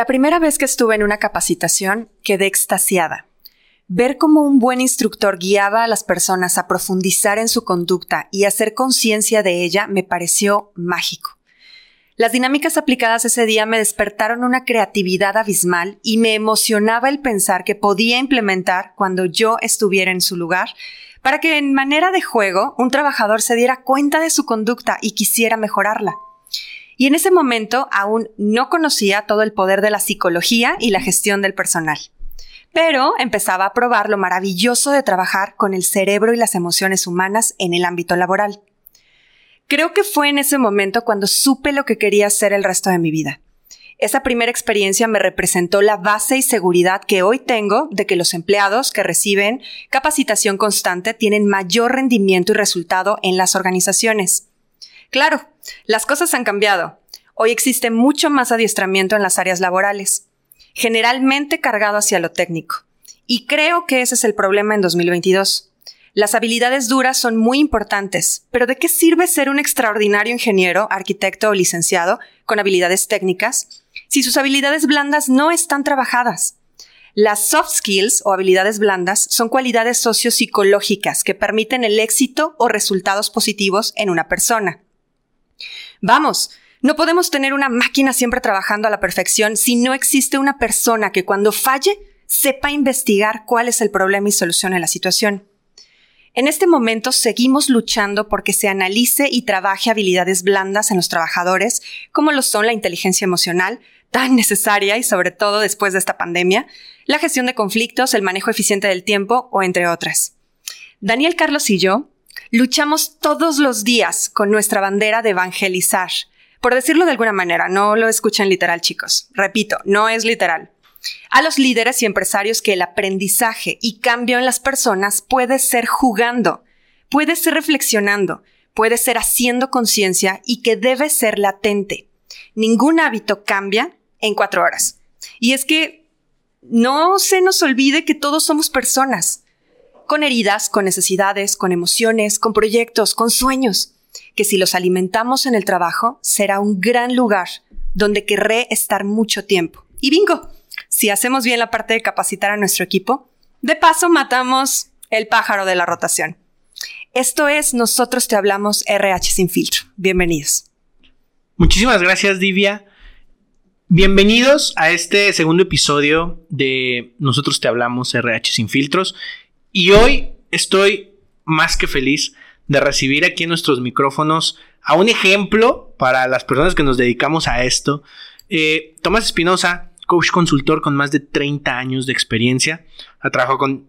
La primera vez que estuve en una capacitación quedé extasiada. Ver cómo un buen instructor guiaba a las personas a profundizar en su conducta y hacer conciencia de ella me pareció mágico. Las dinámicas aplicadas ese día me despertaron una creatividad abismal y me emocionaba el pensar que podía implementar cuando yo estuviera en su lugar para que en manera de juego un trabajador se diera cuenta de su conducta y quisiera mejorarla. Y en ese momento aún no conocía todo el poder de la psicología y la gestión del personal. Pero empezaba a probar lo maravilloso de trabajar con el cerebro y las emociones humanas en el ámbito laboral. Creo que fue en ese momento cuando supe lo que quería hacer el resto de mi vida. Esa primera experiencia me representó la base y seguridad que hoy tengo de que los empleados que reciben capacitación constante tienen mayor rendimiento y resultado en las organizaciones. Claro, las cosas han cambiado. Hoy existe mucho más adiestramiento en las áreas laborales, generalmente cargado hacia lo técnico. Y creo que ese es el problema en 2022. Las habilidades duras son muy importantes, pero ¿de qué sirve ser un extraordinario ingeniero, arquitecto o licenciado con habilidades técnicas si sus habilidades blandas no están trabajadas. Las soft skills o habilidades blandas son cualidades sociopsicológicas que permiten el éxito o resultados positivos en una persona. Vamos, no podemos tener una máquina siempre trabajando a la perfección si no existe una persona que cuando falle sepa investigar cuál es el problema y solucione la situación. En este momento seguimos luchando porque se analice y trabaje habilidades blandas en los trabajadores, como lo son la inteligencia emocional, tan necesaria y sobre todo después de esta pandemia, la gestión de conflictos, el manejo eficiente del tiempo o entre otras. Daniel Carlos y yo luchamos todos los días con nuestra bandera de evangelizar. Por decirlo de alguna manera, no lo escuchen literal chicos. Repito, no es literal. A los líderes y empresarios que el aprendizaje y cambio en las personas puede ser jugando, puede ser reflexionando, puede ser haciendo conciencia y que debe ser latente. Ningún hábito cambia en cuatro horas. Y es que no se nos olvide que todos somos personas, con heridas, con necesidades, con emociones, con proyectos, con sueños, que si los alimentamos en el trabajo será un gran lugar donde querré estar mucho tiempo. Y bingo, si hacemos bien la parte de capacitar a nuestro equipo, de paso matamos el pájaro de la rotación. Esto es Nosotros Te Hablamos RH Sin Filtro. Bienvenidos. Muchísimas gracias, Divia. Bienvenidos a este segundo episodio de Nosotros te hablamos RH sin filtros. Y hoy estoy más que feliz de recibir aquí en nuestros micrófonos a un ejemplo para las personas que nos dedicamos a esto. Eh, Tomás Espinosa, coach consultor con más de 30 años de experiencia, ha trabajado con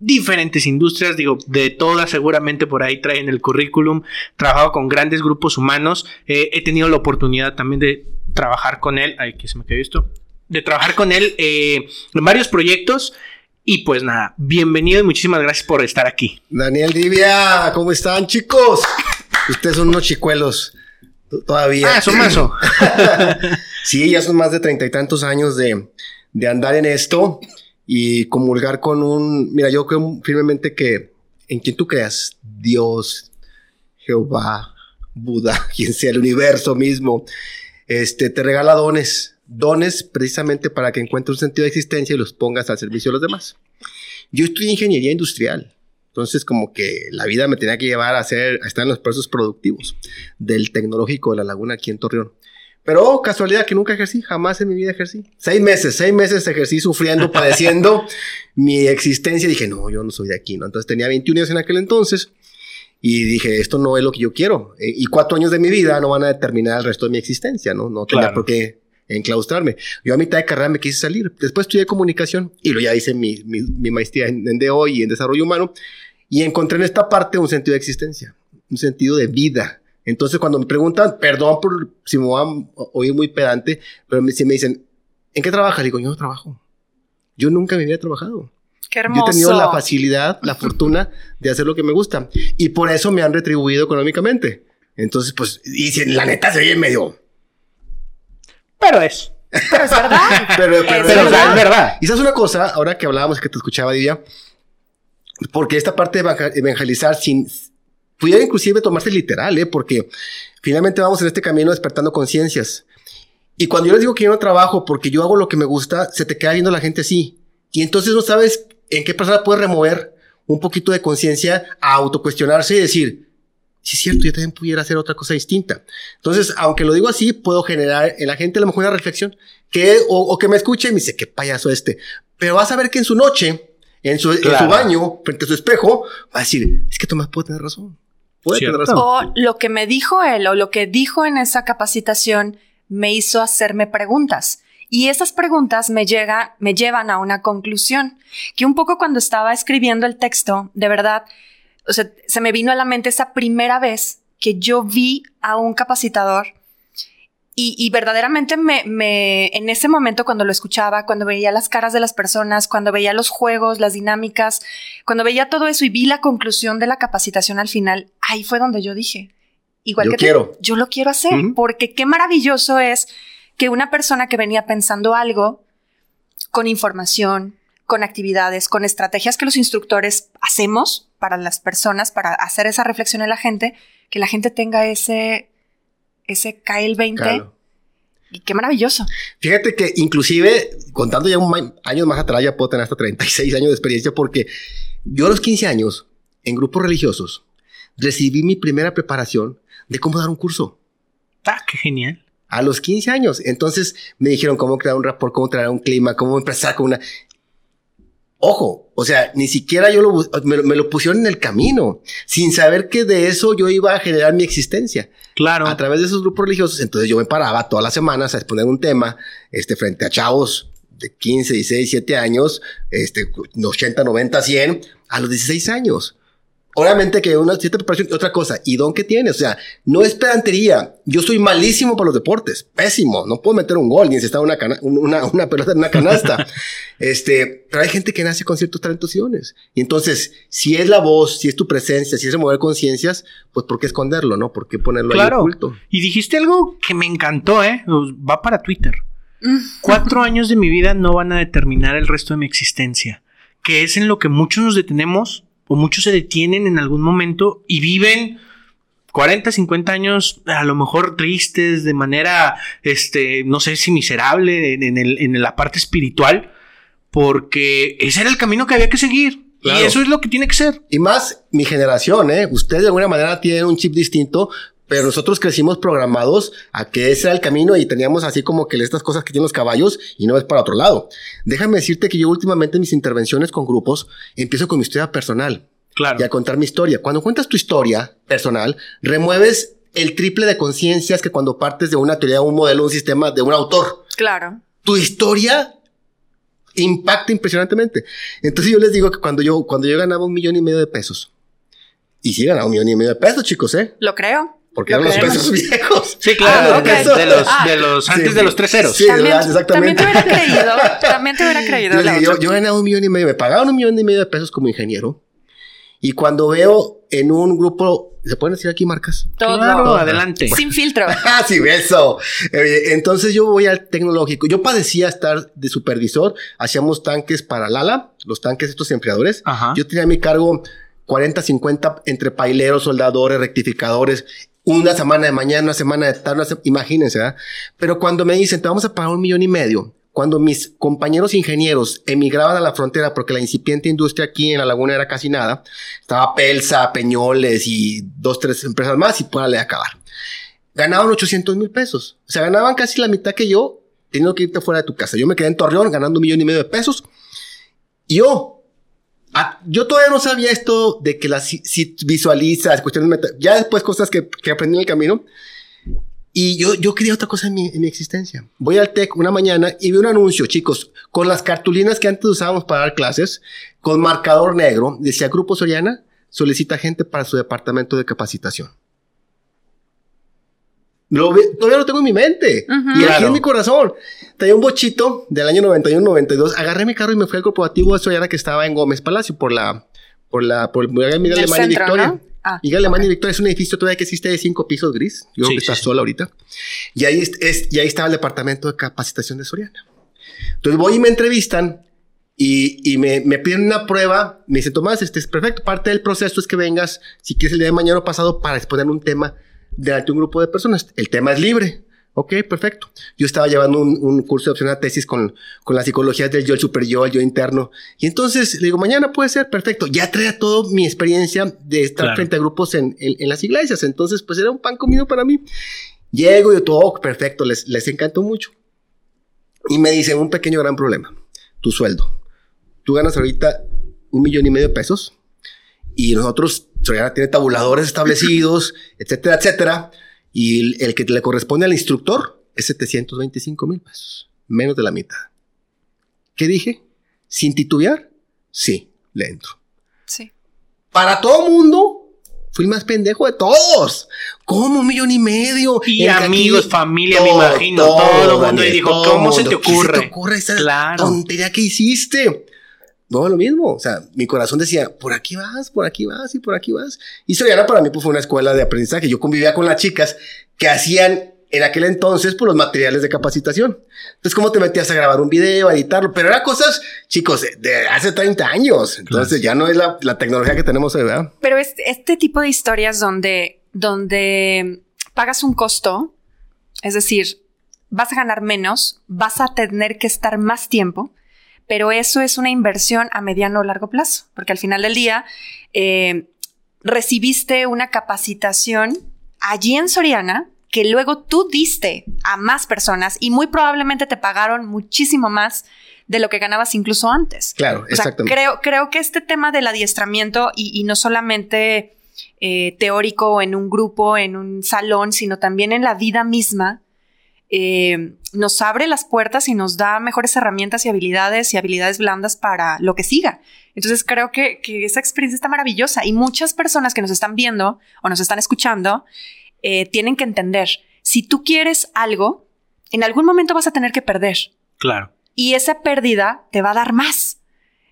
diferentes industrias, digo, de todas seguramente por ahí traen el currículum, trabajado con grandes grupos humanos, eh, he tenido la oportunidad también de trabajar con él, ay, que se me quedó esto, de trabajar con él eh, en varios proyectos y pues nada, bienvenido y muchísimas gracias por estar aquí. Daniel Divia, ¿cómo están chicos? Ustedes son unos chicuelos todavía. Ah, son más. sí, ya son más de treinta y tantos años de, de andar en esto y comulgar con un, mira, yo creo firmemente que en quien tú creas, Dios, Jehová, Buda, quien sea el universo mismo, este, te regala dones, dones precisamente para que encuentres un sentido de existencia y los pongas al servicio de los demás. Yo estudié ingeniería industrial, entonces como que la vida me tenía que llevar a, hacer, a estar en los procesos productivos del tecnológico de la laguna aquí en Torreón. Pero casualidad que nunca ejercí, jamás en mi vida ejercí. Seis meses, seis meses ejercí sufriendo, padeciendo mi existencia. Dije, no, yo no soy de aquí, ¿no? Entonces tenía 21 años en aquel entonces y dije, esto no es lo que yo quiero. Eh, y cuatro años de mi vida no van a determinar el resto de mi existencia, ¿no? No tenía por qué enclaustrarme. Yo a mitad de carrera me quise salir. Después estudié comunicación y lo ya hice mi, mi, maestría en, en DO y en desarrollo humano. Y encontré en esta parte un sentido de existencia, un sentido de vida entonces, cuando me preguntan, perdón por si me voy a oír muy pedante, pero si me dicen, ¿en qué trabajas? Digo, yo no trabajo. Yo nunca me había trabajado. Qué hermoso. Yo he tenido la facilidad, la fortuna de hacer lo que me gusta. Y por eso me han retribuido económicamente. Entonces, pues, y si la neta se oye medio. Pero es. Pero es verdad. pero, pero, es, verdad. Y sabes una cosa, ahora que hablábamos que te escuchaba, Divia, porque esta parte de evangelizar sin, pudiera inclusive tomarse literal, ¿eh? porque finalmente vamos en este camino despertando conciencias. Y cuando yo les digo que yo no trabajo porque yo hago lo que me gusta, se te queda viendo la gente así. Y entonces no sabes en qué persona puedes remover un poquito de conciencia a autocuestionarse y decir, si es cierto, yo también pudiera hacer otra cosa distinta. Entonces, aunque lo digo así, puedo generar en la gente a lo mejor una reflexión que, o, que me escuche y me dice, qué payaso este. Pero vas a ver que en su noche, en su, en su baño, frente a su espejo, va a decir, es que Tomás puede tener razón. Puede tener razón. O lo que me dijo él o lo que dijo en esa capacitación me hizo hacerme preguntas. Y esas preguntas me, llega, me llevan a una conclusión, que un poco cuando estaba escribiendo el texto, de verdad, o sea, se me vino a la mente esa primera vez que yo vi a un capacitador y, verdaderamente me, me, en ese momento cuando lo escuchaba, cuando veía las caras de las personas, cuando veía los juegos, las dinámicas, cuando veía todo eso y vi la conclusión de la capacitación al final, ahí fue donde yo dije, igual que quiero. yo lo quiero hacer, porque qué maravilloso es que una persona que venía pensando algo con información, con actividades, con estrategias que los instructores hacemos para las personas, para hacer esa reflexión en la gente, que la gente tenga ese, ese cae el 20. Y qué maravilloso. Fíjate que inclusive, contando ya un año más atrás, ya puedo tener hasta 36 años de experiencia porque yo a los 15 años, en grupos religiosos, recibí mi primera preparación de cómo dar un curso. Ah, qué genial a los 15 años. Entonces me dijeron cómo crear un rapport, cómo traer un clima, cómo empezar con una... Ojo, o sea, ni siquiera yo lo, me, lo pusieron en el camino, sin saber que de eso yo iba a generar mi existencia. Claro. A través de esos grupos religiosos, entonces yo me paraba todas las semanas a exponer un tema, este, frente a chavos de 15, 16, 17 años, este, 80, 90, 100, a los 16 años. Obviamente que una cierta preparación y otra cosa. ¿Y don que tiene? O sea, no es pedantería. Yo soy malísimo para los deportes. Pésimo. No puedo meter un gol ni si está una, una, una pelota en una canasta. este, pero hay gente que nace con ciertos talentos y dones. Y entonces, si es la voz, si es tu presencia, si es remover conciencias, pues ¿por qué esconderlo, no? ¿Por qué ponerlo claro. ahí oculto? Y dijiste algo que me encantó, ¿eh? Va para Twitter. Cuatro años de mi vida no van a determinar el resto de mi existencia. Que es en lo que muchos nos detenemos o muchos se detienen en algún momento y viven 40, 50 años a lo mejor tristes de manera, este, no sé si miserable en, la parte espiritual, porque ese era el camino que había que seguir. Y eso es lo que tiene que ser. Y más mi generación, ¿eh? Ustedes de alguna manera tienen un chip distinto, pero nosotros crecimos programados a que ese era el camino y teníamos así como que estas cosas que tienen los caballos y no es para otro lado. Déjame decirte que yo últimamente en mis intervenciones con grupos empiezo con mi historia personal. Claro. Y a contar mi historia. Cuando cuentas tu historia personal, remueves el triple de conciencias que cuando partes de una teoría, un modelo, un sistema de un autor. Claro. Tu historia impacta impresionantemente. Entonces yo les digo que cuando yo, cuando yo ganaba un millón y medio de pesos, y sí ganaba un millón y medio de pesos, chicos, ¿eh? Lo creo. Porque eran los pesos viejos. Sí, claro. Ah, de, los, de los, antes de los tres ceros. Sí, también, exactamente. También te hubiera creído. También te hubiera creído. Yo, yo, yo, ganaba un millón y medio. Me pagaban un millón y medio de pesos como ingeniero. Y cuando veo en un grupo, ¿se pueden decir aquí marcas? Todo. Claro, adelante. Sin filtro. ah, sí, eso. Eh, entonces yo voy al tecnológico. Yo padecía estar de supervisor. Hacíamos tanques para Lala, los tanques estos enfriadores. Yo tenía a mi cargo 40, 50 entre paileros, soldadores, rectificadores una semana de mañana, una semana de tarde, imagínense, ¿verdad? Pero cuando me dicen, te vamos a pagar un millón y medio, cuando mis compañeros ingenieros emigraban a la frontera porque la incipiente industria aquí en la laguna era casi nada, estaba Pelsa, Peñoles y dos, tres empresas más y le acabar. Ganaban 800 mil pesos. O sea, ganaban casi la mitad que yo teniendo que irte fuera de tu casa. Yo me quedé en Torreón ganando un millón y medio de pesos. Y yo, Ah, yo todavía no sabía esto de que las si, visualizas, cuestiones ya después cosas que, que, aprendí en el camino. Y yo, yo quería otra cosa en mi, en mi existencia. Voy al TEC una mañana y veo un anuncio, chicos, con las cartulinas que antes usábamos para dar clases, con marcador negro, decía Grupo Soriana, solicita gente para su departamento de capacitación todavía lo tengo en mi mente. Y aquí en mi corazón. Tenía un bochito del año 91-92. Agarré mi carro y me fui al corporativo de Soyana que estaba en Gómez Palacio por la, por la, por Miguel Alemania y Victoria. ¿no? Ah, Miguel Alemania y Victoria es un edificio todavía que existe de cinco pisos gris. Yo creo que está sola ahorita. Y ahí, es, y ahí estaba el departamento de capacitación de Soriana. Entonces voy y me entrevistan y, y me, me, piden una prueba. Me dicen, Tomás, este es perfecto. Parte del proceso es que vengas, si quieres, el día de mañana pasado para exponer un tema delante de un grupo de personas. El tema es libre. Ok, perfecto. Yo estaba llevando un, curso de opción a tesis con, con las psicologías del yo, el super yo, el yo interno. Y entonces le digo, mañana puede ser, perfecto. Ya traía toda mi experiencia de estar frente a grupos en, en, las iglesias. Entonces, pues era un pan comido para mí. Llego y todo, oh, perfecto, les, les encantó mucho. Y me dicen un pequeño gran problema, tu sueldo. Tú ganas ahorita un millón y medio de pesos y nosotros, Soriana tiene tabuladores establecidos, etcétera, etcétera. Y el, que le corresponde al instructor es 725 mil pesos, menos de la mitad. ¿Qué dije? Sin titubear, sí, le entro. Sí. Para todo mundo, fui el más pendejo de todos. ¿Cómo un millón y medio? Y amigos, familia, me imagino. Todo, el mundo dijo, ¿cómo se te ocurre? ¿Qué se te ocurre esa tontería que hiciste? No, lo mismo. O sea, mi corazón decía, por aquí vas, por aquí vas y por aquí vas. Y Soriana para mí pues, fue una escuela de aprendizaje. Yo convivía con las chicas que hacían en aquel entonces por pues, los materiales de capacitación. Entonces, ¿cómo te metías a grabar un video, a editarlo? Pero eran cosas, chicos, de hace 30 años. Entonces, ya no es la, tecnología que tenemos hoy, ¿verdad? Pero es este tipo de historias donde, donde pagas un costo, es decir, vas a ganar menos, vas a tener que estar más tiempo pero eso es una inversión a mediano o largo plazo, porque al final del día eh, recibiste una capacitación allí en Soriana que luego tú diste a más personas y muy probablemente te pagaron muchísimo más de lo que ganabas incluso antes. Claro, exactamente. creo, creo que este tema del adiestramiento y, no solamente eh, teórico en un grupo, en un salón, sino también en la vida misma, eh, nos abre las puertas y nos da mejores herramientas y habilidades y habilidades blandas para lo que siga. Entonces creo que, esa experiencia está maravillosa y muchas personas que nos están viendo o nos están escuchando eh, tienen que entender, si tú quieres algo, en algún momento vas a tener que perder. Claro. Y esa pérdida te va a dar más.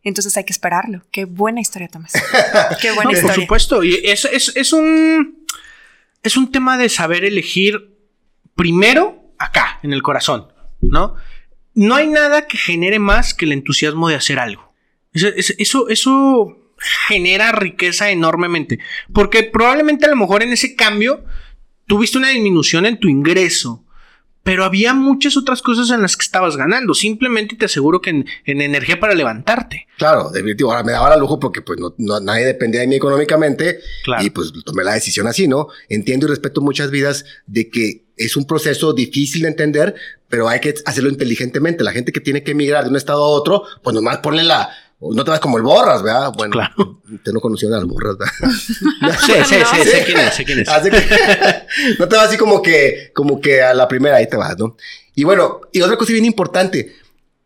Entonces hay que esperarlo. Qué buena historia, Tomás. Qué buena historia. Por supuesto. Y es, es, un, es un tema de saber elegir primero acá, en el corazón, ¿no? No hay nada que genere más que el entusiasmo de hacer algo. Eso, eso, genera riqueza enormemente. Porque probablemente a lo mejor en ese cambio tuviste una disminución en tu ingreso. Pero había muchas otras cosas en las que estabas ganando. Simplemente te aseguro que en, energía para levantarte. Claro, definitivo. Ahora me daba la lujo porque pues no, nadie dependía de mí económicamente. Y pues tomé la decisión así, ¿no? Entiendo y respeto muchas vidas de que es un proceso difícil de entender, pero hay que hacerlo inteligentemente. La gente que tiene que emigrar de un estado a otro, pues nomás ponle la, no te vas como el borras, ¿verdad? Bueno, claro. te no conocieron al borras, ¿verdad? sí, sí, sí, sé quién es, sé quién es. no te vas así como que, como que a la primera ahí te vas, ¿no? Y bueno, y otra cosa bien importante,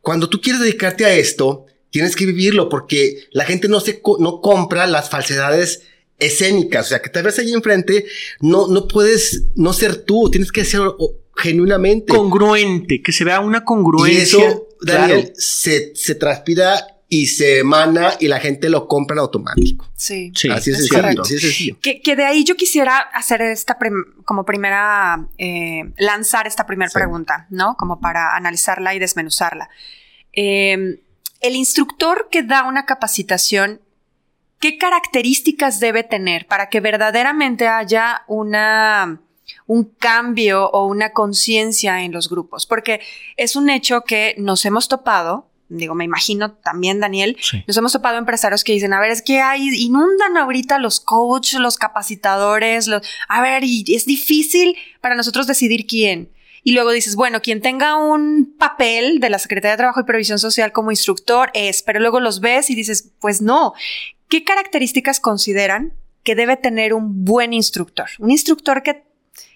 cuando tú quieres dedicarte a esto, tienes que vivirlo porque la gente no se, no compra las falsedades escénicas, o sea, que te ves ahí enfrente, no, no puedes no ser tú, tienes que ser genuinamente. Congruente, que se vea una congruencia. Y eso, Daniel, se, se transpira y se emana y la gente lo compra en automático. Sí, sí así es, sencillo. Que, que, de ahí yo quisiera hacer esta como primera, eh, lanzar esta primera pregunta, ¿no? Como para analizarla y desmenuzarla. Eh, el instructor que da una capacitación ¿qué características debe tener para que verdaderamente haya una, un cambio o una conciencia en los grupos? Porque es un hecho que nos hemos topado, digo, me imagino también, Daniel, nos hemos topado empresarios que dicen, a ver, es que hay, inundan ahorita los coaches, los capacitadores, los, a ver, y es difícil para nosotros decidir quién. Y luego dices, bueno, quien tenga un papel de la Secretaría de Trabajo y Previsión Social como instructor es, pero luego los ves y dices, pues no, ¿Qué características consideran que debe tener un buen instructor? Un instructor que,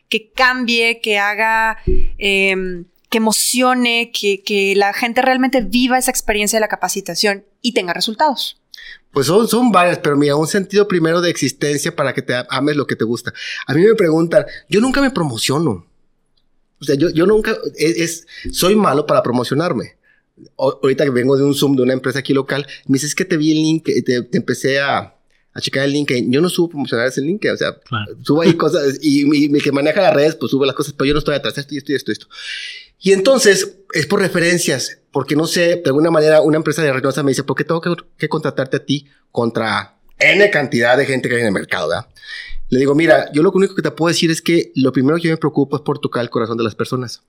que cambie, que haga, em, que emocione, que, que, la gente realmente viva esa experiencia de la capacitación y tenga resultados. Pues son, son varias, pero mira, un sentido primero de existencia para que te ames lo que te gusta. A mí me preguntan, yo nunca me promociono. O sea, yo, yo nunca, es, soy malo para promocionarme ahorita que vengo de un Zoom de una empresa aquí local, me dices que te vi el link, te, te empecé a, a checar el link. Yo no subo promocionar ese link, o sea, subo ahí cosas y mi, que maneja las redes, pues sube las cosas, pero yo no estoy atrás, esto y esto y esto, esto. Y entonces es por referencias, porque no sé, de alguna manera una empresa de Reynosa me dice, ¿por qué tengo que, que, contratarte a ti contra N cantidad de gente que hay en el mercado, ¿verdad? Le digo, mira, yo lo único que te puedo decir es que lo primero que yo me preocupo es por tocar el corazón de las personas.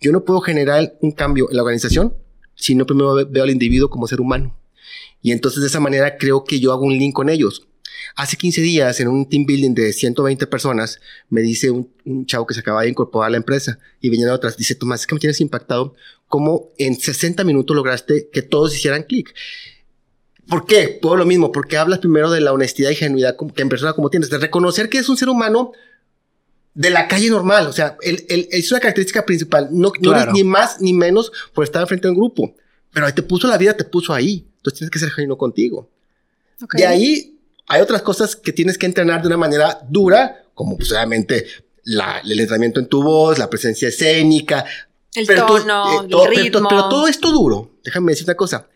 Yo no puedo generar un cambio en la organización si no primero veo al individuo como ser humano. Y entonces de esa manera creo que yo hago un link con ellos. Hace 15 días, en un team building de 120 personas, me dice un, chavo que se acaba de incorporar a la empresa y venían otras, dice, Tomás, es que me tienes impactado. Cómo en 60 minutos lograste que todos hicieran clic. ¿Por qué? Todo lo mismo, porque hablas primero de la honestidad y genuidad que en persona como tienes, de reconocer que es un ser humano de la calle normal, o sea, el, es una característica principal, no, eres ni más ni menos por estar frente a un grupo, pero ahí te puso la vida, te puso ahí, entonces tienes que ser genuino contigo. De ahí hay otras cosas que tienes que entrenar de una manera dura, como pues obviamente el entrenamiento en tu voz, la presencia escénica, el tono, eh, el ritmo. pero todo esto duro, déjame decir una cosa,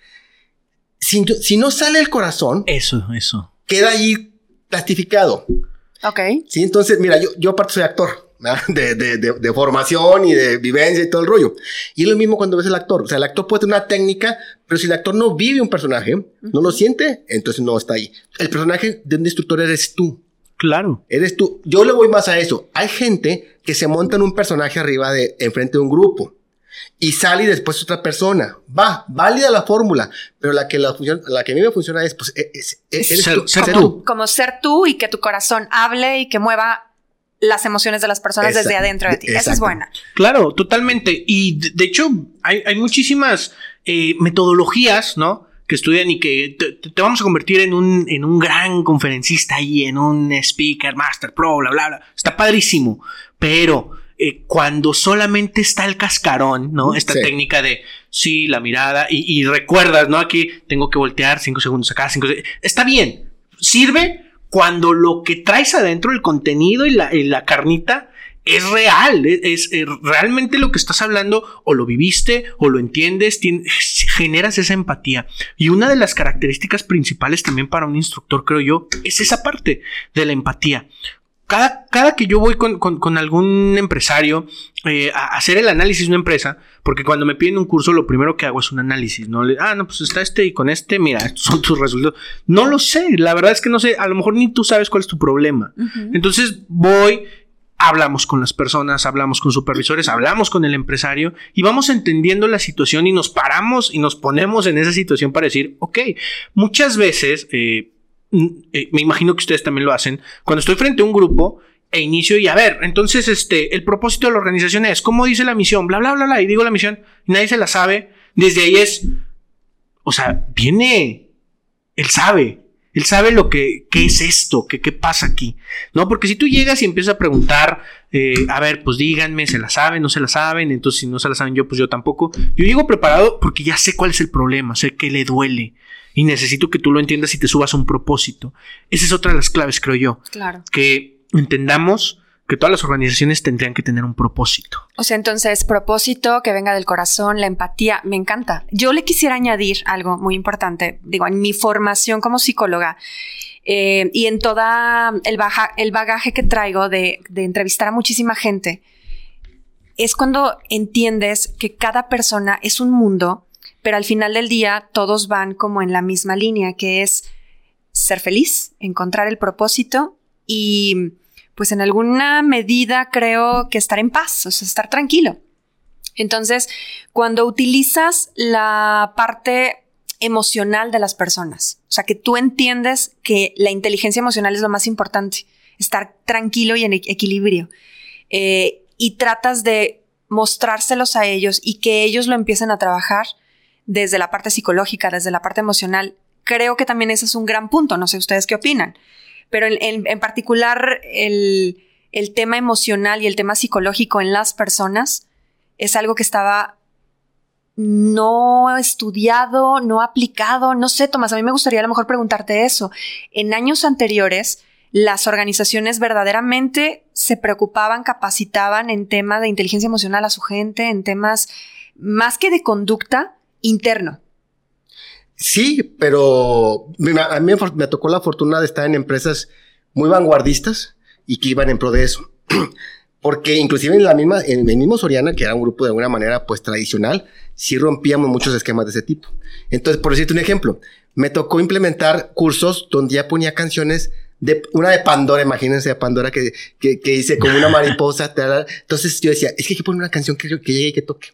si, no sale el corazón. Eso, eso. Queda ahí plastificado. Ok. Sí, entonces, mira, yo, yo aparte soy actor. De, de, de, formación y de vivencia y todo el rollo. Y es lo mismo cuando ves el actor. O sea, el actor puede tener una técnica, pero si el actor no vive un personaje, no lo siente, entonces no está ahí. El personaje de un instructor eres tú. Claro. Eres tú. Yo le voy más a eso. Hay gente que se monta en un personaje arriba de, enfrente de un grupo y sale y después otra persona. Va, válida la fórmula, pero la que, la, la que a mí me funciona es, pues, e, e, ser, tú, Como ser tú y que tu corazón hable y que mueva las emociones de las personas desde adentro de ti. Esa es buena. Claro, totalmente. Y de, hecho, hay, muchísimas eh, metodologías, ¿no? Que estudian y que te, vamos a convertir en un, en un gran conferencista y en un speaker, master, pro, bla, bla, bla. Está padrísimo. Pero eh, cuando solamente está el cascarón, ¿no? Esta técnica de sí, la mirada y, recuerdas, ¿no? Aquí tengo que voltear cinco segundos acá, cinco segundos. Está bien, sirve cuando lo que traes adentro, el contenido y la, carnita, es real, es, realmente lo que estás hablando o lo viviste o lo entiendes, generas esa empatía. Y una de las características principales también para un instructor, creo yo, es esa parte de la empatía cada, cada que yo voy con, con, algún empresario eh, a hacer el análisis de una empresa, porque cuando me piden un curso, lo primero que hago es un análisis, ¿no? Le, ah, no, pues está este y con este, mira, estos son tus resultados. No lo sé, la verdad es que no sé, a lo mejor ni tú sabes cuál es tu problema. Entonces voy, hablamos con las personas, hablamos con supervisores, hablamos con el empresario y vamos entendiendo la situación y nos paramos y nos ponemos en esa situación para decir, ok, muchas veces... Eh, me imagino que ustedes también lo hacen, cuando estoy frente a un grupo e inicio y a ver, entonces este, el propósito de la organización es, ¿cómo dice la misión? Bla, bla, bla, bla, y digo la misión nadie se la sabe. Desde ahí es, o sea, viene, él sabe, él sabe lo que, qué es esto, qué, qué pasa aquí, ¿no? Porque si tú llegas y empiezas a preguntar, eh, a ver, pues díganme, ¿se la saben, no se la saben? Entonces, si no se la saben yo, pues yo tampoco. Yo llego preparado porque ya sé cuál es el problema, sé que le duele, y necesito que tú lo entiendas y te subas a un propósito. Esa es otra de las claves, creo yo. Claro. Que entendamos que todas las organizaciones tendrían que tener un propósito. O sea, entonces, propósito que venga del corazón, la empatía, me encanta. Yo le quisiera añadir algo muy importante, digo, en mi formación como psicóloga eh, y en toda el, el bagaje que traigo de, de entrevistar a muchísima gente, es cuando entiendes que cada persona es un mundo pero al final del día todos van como en la misma línea, que es ser feliz, encontrar el propósito y pues en alguna medida creo que estar en paz, o sea, estar tranquilo. Entonces, cuando utilizas la parte emocional de las personas, o sea, que tú entiendes que la inteligencia emocional es lo más importante, estar tranquilo y en equilibrio, eh, y tratas de mostrárselos a ellos y que ellos lo empiecen a trabajar, desde la parte psicológica, desde la parte emocional, creo que también ese es un gran punto. No sé ustedes qué opinan. Pero en, particular, el, tema emocional y el tema psicológico en las personas es algo que estaba no estudiado, no aplicado. No sé, Tomás, a mí me gustaría a lo mejor preguntarte eso. En años anteriores, las organizaciones verdaderamente se preocupaban, capacitaban en temas de inteligencia emocional a su gente, en temas más que de conducta, interno. Sí, pero a mí me tocó la fortuna de estar en empresas muy vanguardistas y que iban en pro de eso. Porque inclusive en la misma, en el mismo Soriana, que era un grupo de alguna manera pues tradicional, sí rompíamos muchos esquemas de ese tipo. Entonces, por decirte un ejemplo, me tocó implementar cursos donde ya ponía canciones de, una de Pandora, imagínense a Pandora que, que, que dice como una mariposa. Entonces yo decía, es que hay que poner una canción que, que llegue y que toque.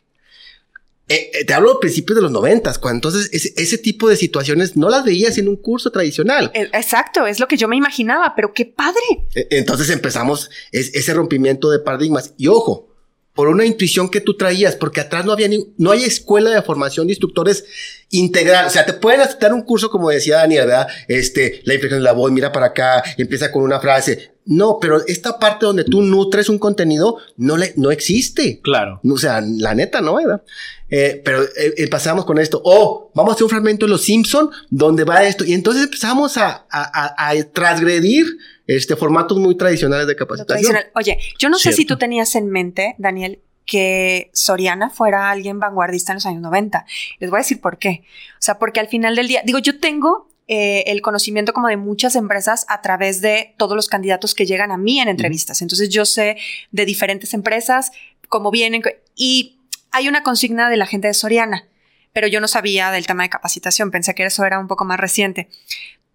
Eh, eh, te hablo de principios de los noventas, cuando entonces ese, ese, tipo de situaciones no las veías en un curso tradicional. Exacto, es lo que yo me imaginaba, pero qué padre. Entonces empezamos ese rompimiento de paradigmas. Y ojo, por una intuición que tú traías, porque atrás no había ni, no hay escuela de formación de instructores integral. O sea, te pueden aceptar un curso, como decía Daniel, ¿verdad? Este, la inflexión de la voz, mira para acá, empieza con una frase. No, pero esta parte donde tú nutres un contenido no le, no existe. Claro. O sea, la neta, ¿no? ¿verdad? Eh, pero eh, eh, pasamos con esto. Oh, vamos a hacer un fragmento de Los Simpson donde va esto. Y entonces empezamos a, a, a, transgredir este formatos muy tradicionales de capacitación. Oye, yo no sé si tú tenías en mente, Daniel, que Soriana fuera alguien vanguardista en los años 90. Les voy a decir por qué. O sea, porque al final del día, digo, yo tengo eh, el conocimiento como de muchas empresas a través de todos los candidatos que llegan a mí en entrevistas. Entonces yo sé de diferentes empresas, cómo vienen y hay una consigna de la gente de Soriana, pero yo no sabía del tema de capacitación, pensé que eso era un poco más reciente.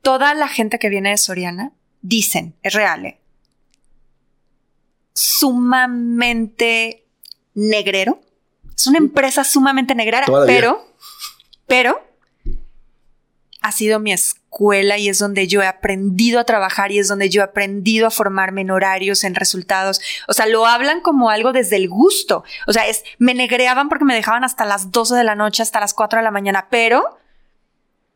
Toda la gente que viene de Soriana dicen, es real, ¿eh? sumamente negrero. Es una empresa sumamente negrera, pero, pero ha sido mi escuela y es donde yo he aprendido a trabajar y es donde yo he aprendido a formarme en horarios, en resultados. O sea, lo hablan como algo desde el gusto. O sea, es, me negreaban porque me dejaban hasta las 12 de la noche, hasta las 4 de la mañana, pero,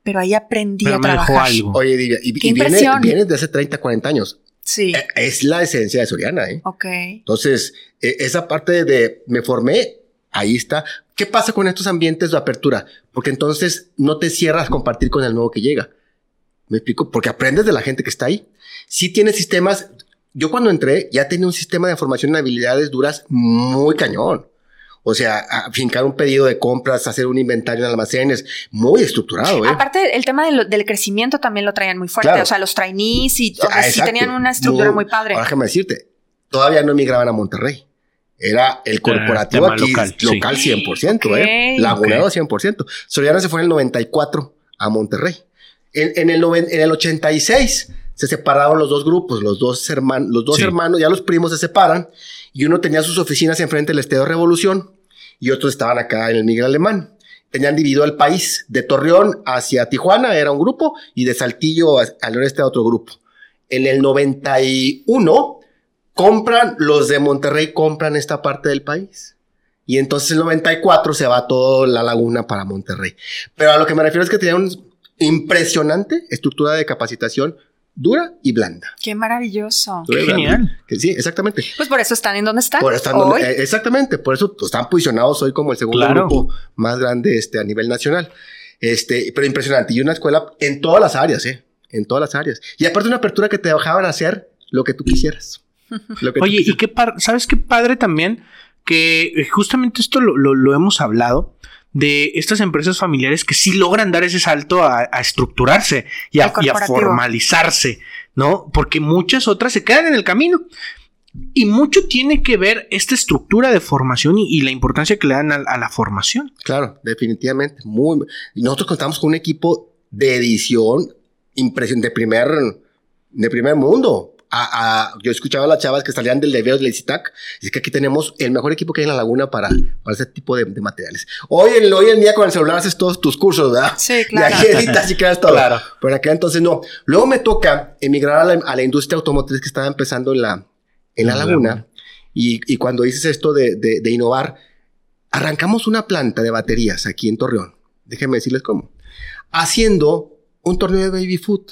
pero ahí aprendí a trabajar. Oye, y, y, viene, viene, de hace 30, 40 años. Sí. E, es la esencia de Soriana, ¿eh? Ok. Entonces, e, esa parte de me formé, ahí está. ¿Qué pasa con estos ambientes de apertura? Porque entonces no te cierras a compartir con el nuevo que llega. ¿Me explico? Porque aprendes de la gente que está ahí. Si tienes sistemas. Yo cuando entré ya tenía un sistema de formación en habilidades duras muy cañón. O sea, fincar un pedido de compras, hacer un inventario en almacenes, muy estructurado. ¿eh? Aparte, el tema del crecimiento también lo traían muy fuerte. O sea, los trainees y tenían una estructura muy, padre. Ahora déjame decirte, todavía no emigraban a Monterrey. Era el corporativo aquí local, local 100%, ¿eh? Lagunero 100%. Soriana se fue en el 94 a Monterrey. En, el, en el 86 se separaron los dos grupos, los dos, hermanos, los dos hermanos, ya los primos se separan y uno tenía sus oficinas enfrente del Estado de Revolución y otros estaban acá en el Miguel Alemán. Tenían dividido el país. De Torreón hacia Tijuana era un grupo y de Saltillo al noreste otro grupo. En el 91 compran, los de Monterrey compran esta parte del país. Y entonces el 94 se va toda la laguna para Monterrey. Pero a lo que me refiero es que tenía una impresionante estructura de capacitación dura y blanda. Qué maravilloso. Qué genial. sí, exactamente. Pues por eso están en donde están. Por están eh, exactamente, por eso están posicionados hoy como el segundo grupo más grande este, a nivel nacional. Este, pero impresionante. Y una escuela en todas las áreas, ¿eh? En todas las áreas. Y aparte una apertura que te dejaban hacer lo que tú quisieras. Oye, y qué ¿sabes qué padre también? Que eh, justamente esto lo, hemos hablado de estas empresas familiares que sí logran dar ese salto a, estructurarse y a, formalizarse, ¿no? Porque muchas otras se quedan en el camino. Y mucho tiene que ver esta estructura de formación y, la importancia que le dan a, la formación. Claro, definitivamente. Muy, nosotros contamos con un equipo de edición de primer, de primer mundo a, yo escuchaba a las chavas que salían del deber del ICITAC, y es que aquí tenemos el mejor equipo que hay en la laguna para, para ese tipo de, materiales. Hoy en, hoy en día con el celular haces todos tus cursos, ¿verdad? Sí, claro. Y aquí editas y creas todo. Claro. Pero acá entonces no. Luego me toca emigrar a la, industria automotriz que estaba empezando en la, en la laguna. Y, y, cuando dices esto de, de, de innovar, arrancamos una planta de baterías aquí en Torreón. Déjenme decirles cómo. Haciendo un torneo de baby food.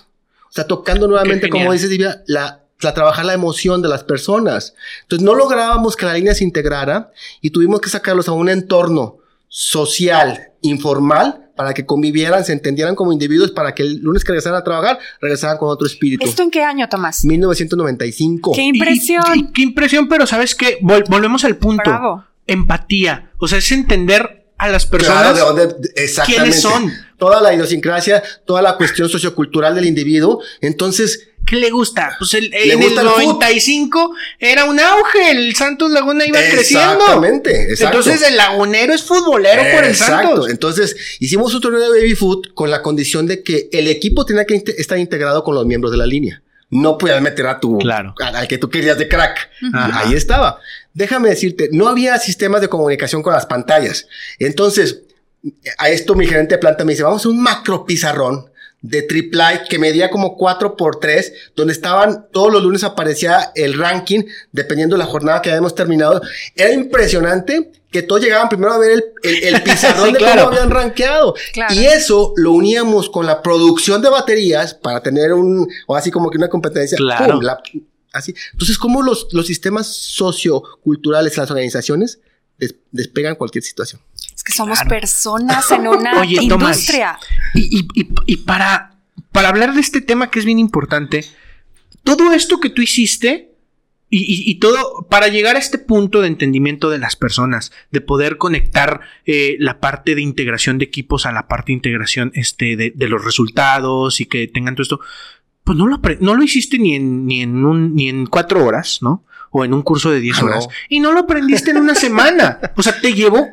O sea, tocando nuevamente, como dices, Divia, la, la trabajar la emoción de las personas. Entonces no lográbamos que la línea se integrara y tuvimos que sacarlos a un entorno social, informal, para que convivieran, se entendieran como individuos, para que el lunes que regresaran a trabajar, regresaran con otro espíritu. ¿Esto en qué año, Tomás? 1995. ¡Qué impresión! qué impresión, pero ¿sabes qué? volvemos al punto. Empatía. O sea, es entender a las personas. Claro, de dónde, exactamente. ¿Quiénes son? Toda la idiosincrasia, toda la cuestión sociocultural del individuo. Entonces, ¿Qué le gusta? Pues el, en el 95 era un auge, el Santos Laguna iba creciendo. Exactamente, exacto. Entonces el lagunero es futbolero por el Santos. Entonces hicimos un torneo de baby foot con la condición de que el equipo tenía que estar integrado con los miembros de la línea. no podías meter a tu, Claro. al que tú querías de crack. Ajá. Ahí estaba. Déjame decirte, no había sistemas de comunicación con las pantallas. Entonces, a esto mi gerente de planta me dice, vamos a un macro pizarrón de triple que medía como 4 por 3 donde estaban todos los lunes aparecía el ranking dependiendo de la jornada que habíamos terminado. Era impresionante que todos llegaban primero a ver el, el- el pizarrón Sí, de claro. cómo habían rankeado. Claro. Y eso lo uníamos con la producción de baterías para tener un, o así como que una competencia. Claro. ¡pum! La- así. Entonces, ¿cómo los, los sistemas socioculturales, las organizaciones des- despegan cualquier situación? Que somos Claro. personas en una Oye, industria. Y, y- y- y para, para hablar de este tema que es bien importante, todo esto que tú hiciste y, y- y todo para llegar a este punto de entendimiento de las personas, de poder conectar eh, la parte de integración de equipos a la parte de integración este, de, de los resultados y que tengan todo esto, pues no lo, no lo hiciste ni en, ni, en un, ni en cuatro horas, ¿no? O en un curso de 10 Ah, no. horas. Y no lo aprendiste en una semana. O sea, te llevó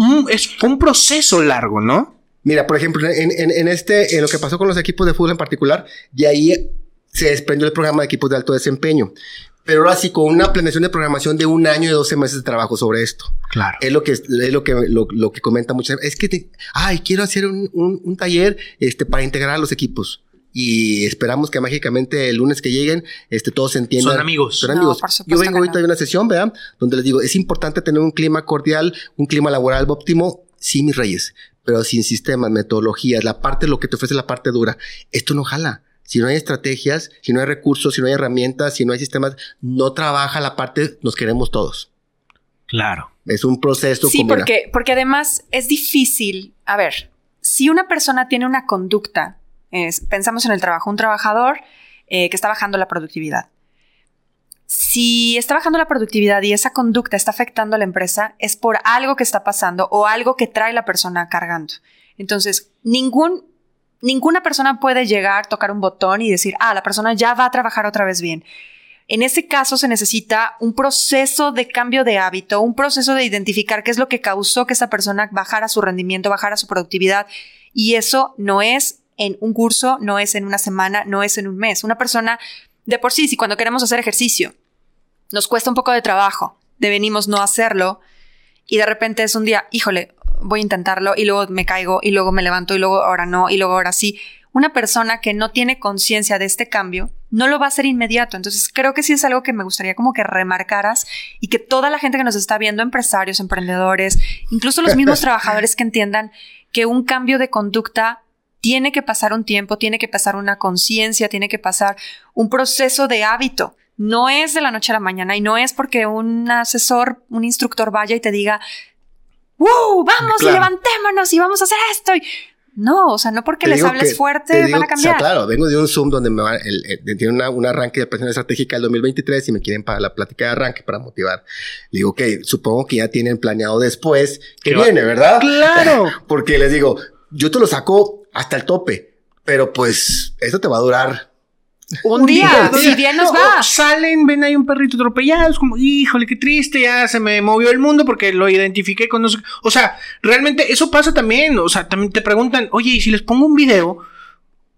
un, es, fue un proceso largo, ¿no? Mira, por ejemplo, en, en- en este, en lo que pasó con los equipos de fútbol en particular, de ahí se desprendió el programa de equipos de alto desempeño. Pero ahora sí, con una planeación de programación de un año y 12 meses de trabajo sobre esto. Claro. Es lo que, es lo que, lo, lo que comenta muchas Es que, te- ay, quiero hacer un, un- un taller, este, para integrar a los equipos. Y esperamos que mágicamente el lunes que lleguen, este, todos se entiendan. Son amigos. Son No, amigos. por supuesto Yo vengo ahorita no. de una sesión, ¿verdad? Donde les digo, es importante tener un clima cordial, un clima laboral óptimo. Sí, mis reyes, pero sin sistemas, metodologías, la parte, lo que te ofrece la parte dura. Esto no jala. Si no hay estrategias, si no hay recursos, si no hay herramientas, si no hay sistemas, no trabaja la parte, nos queremos todos. Claro. Es un proceso. Sí, porque, porque además es difícil. A ver, si una persona tiene una conducta, pensamos en el trabajo, un trabajador eh, que está bajando la productividad. Si está bajando la productividad y esa conducta está afectando a la empresa, es por algo que está pasando o algo que trae la persona cargando. Entonces, ningún, ninguna persona puede llegar, tocar un botón y decir, ah, la persona ya va a trabajar otra vez bien. En ese caso se necesita un proceso de cambio de hábito, un proceso de identificar qué es lo que causó que esa persona bajara su rendimiento, bajara su productividad. Y eso no es en un curso, no es en una semana, no es en un mes. Una persona, de por sí, si cuando queremos hacer ejercicio nos cuesta un poco de trabajo, devenimos no hacerlo y de repente es un día, híjole, voy a intentarlo y luego me caigo y luego me levanto y luego ahora no y luego ahora sí. Una persona que no tiene conciencia de este cambio no lo va a hacer inmediato. Entonces creo que sí es algo que me gustaría como que remarcaras y que toda la gente que nos está viendo, empresarios, emprendedores, incluso los mismos trabajadores que entiendan que un cambio de conducta tiene que pasar un tiempo, tiene que pasar una conciencia, tiene que pasar un proceso de hábito. No es de la noche a la mañana y no es porque un asesor, un instructor vaya y te diga, ¡Wow! Vamos Claro. y levantémonos y vamos a hacer esto. Y- No, o sea, no porque Te les hables que- fuerte te digo- van a cambiar. O sea, claro, vengo de un Zoom donde me va, el, el- tiene una, un arranque de presión estratégica del 2023 y me quieren para la plática de arranque para motivar. Le digo, ok, supongo que ya tienen planeado después que Que va- viene, ¿verdad? Claro. Porque les digo, yo te lo saco hasta el tope, pero pues esto te va a durar. Un día, si bien nos No, va. Salen, ven ahí un perrito atropellado, es como, híjole, qué triste, ya se me movió el mundo porque lo identifiqué con no sé- O sea, realmente eso pasa también. O sea, también te preguntan, oye, y si les pongo un video,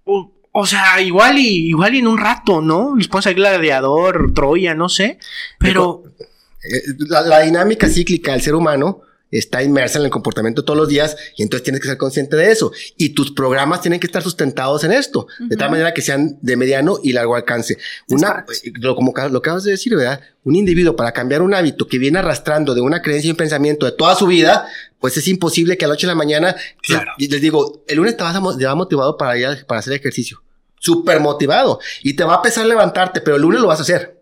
o, o sea, igual y igual y en un rato, ¿no? Les pones ahí gladiador, Troya, no sé. Pero Eh, La, la dinámica cíclica del ser humano está inmersa en el comportamiento todos los días y entonces tienes que ser consciente de eso. Y tus programas tienen que estar sustentados en esto, de tal manera que sean de mediano y largo alcance. Una, eh, lo, como lo que acabas de decir, ¿verdad? Un individuo para cambiar un hábito que viene arrastrando de una creencia y un pensamiento de toda su vida, pues es imposible que a la noche de la mañana, Claro. y les digo, el lunes te vas a, mo- te va motivado para ir a- para hacer ejercicio. Súper motivado. Y te va a pesar levantarte, pero el lunes lo vas a hacer.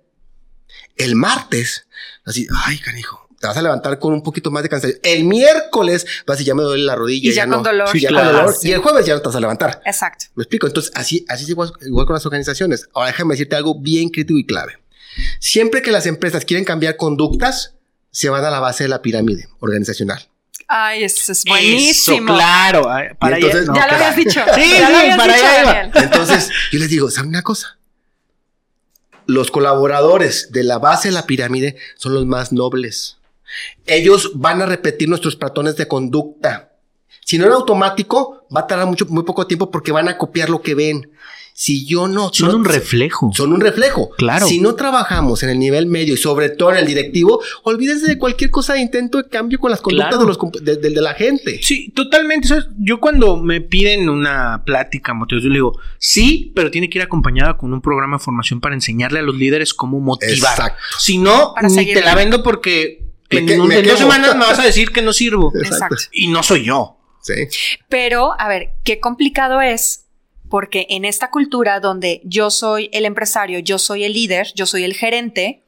El martes, así, ay, canijo, te vas a levantar con un poquito más de cansancio. El miércoles vas a decir, ya me duele la rodilla. Y ya con dolor. Sí, ya Claro. con dolor. Sí. Y el jueves ya no te vas a levantar. Exacto. ¿Me explico? Entonces, así, así es igual, igual con las organizaciones. Ahora déjame decirte algo bien crítico y clave. Siempre que las empresas quieren cambiar conductas, se van a la base de la pirámide organizacional. Ay, eso es eso, buenísimo. claro. ay, Para Y entonces- no, ya lo habías dicho. Sí, ya lo sí, habías para dicho, allá. Entonces, yo les digo, ¿saben una cosa? Los colaboradores de la base de la pirámide son los más nobles. Ellos van a repetir nuestros patrones de conducta. Si no en automático, va a tardar mucho, muy poco tiempo porque van a copiar lo que ven. Si yo no... Son no- un reflejo. Son un reflejo. Claro. Si no trabajamos en el nivel medio y sobre todo en el directivo, olvídense de cualquier cosa de intento de cambio con las conductas Claro. de, los, comp- de, de- de la gente. Sí, totalmente. ¿sabes? Yo cuando me piden una plática, motivos, yo le digo, sí, pero tiene que ir acompañada con un programa de formación para enseñarle a los líderes cómo motivar. Exacto. Si no, Para ni seguir te la vendo porque en, que- un- en dos semanas me vas a decir que no sirvo. Exacto. Y no soy yo. Sí. Pero, a ver, qué complicado es, porque en esta cultura donde yo soy el empresario, yo soy el líder, yo soy el gerente,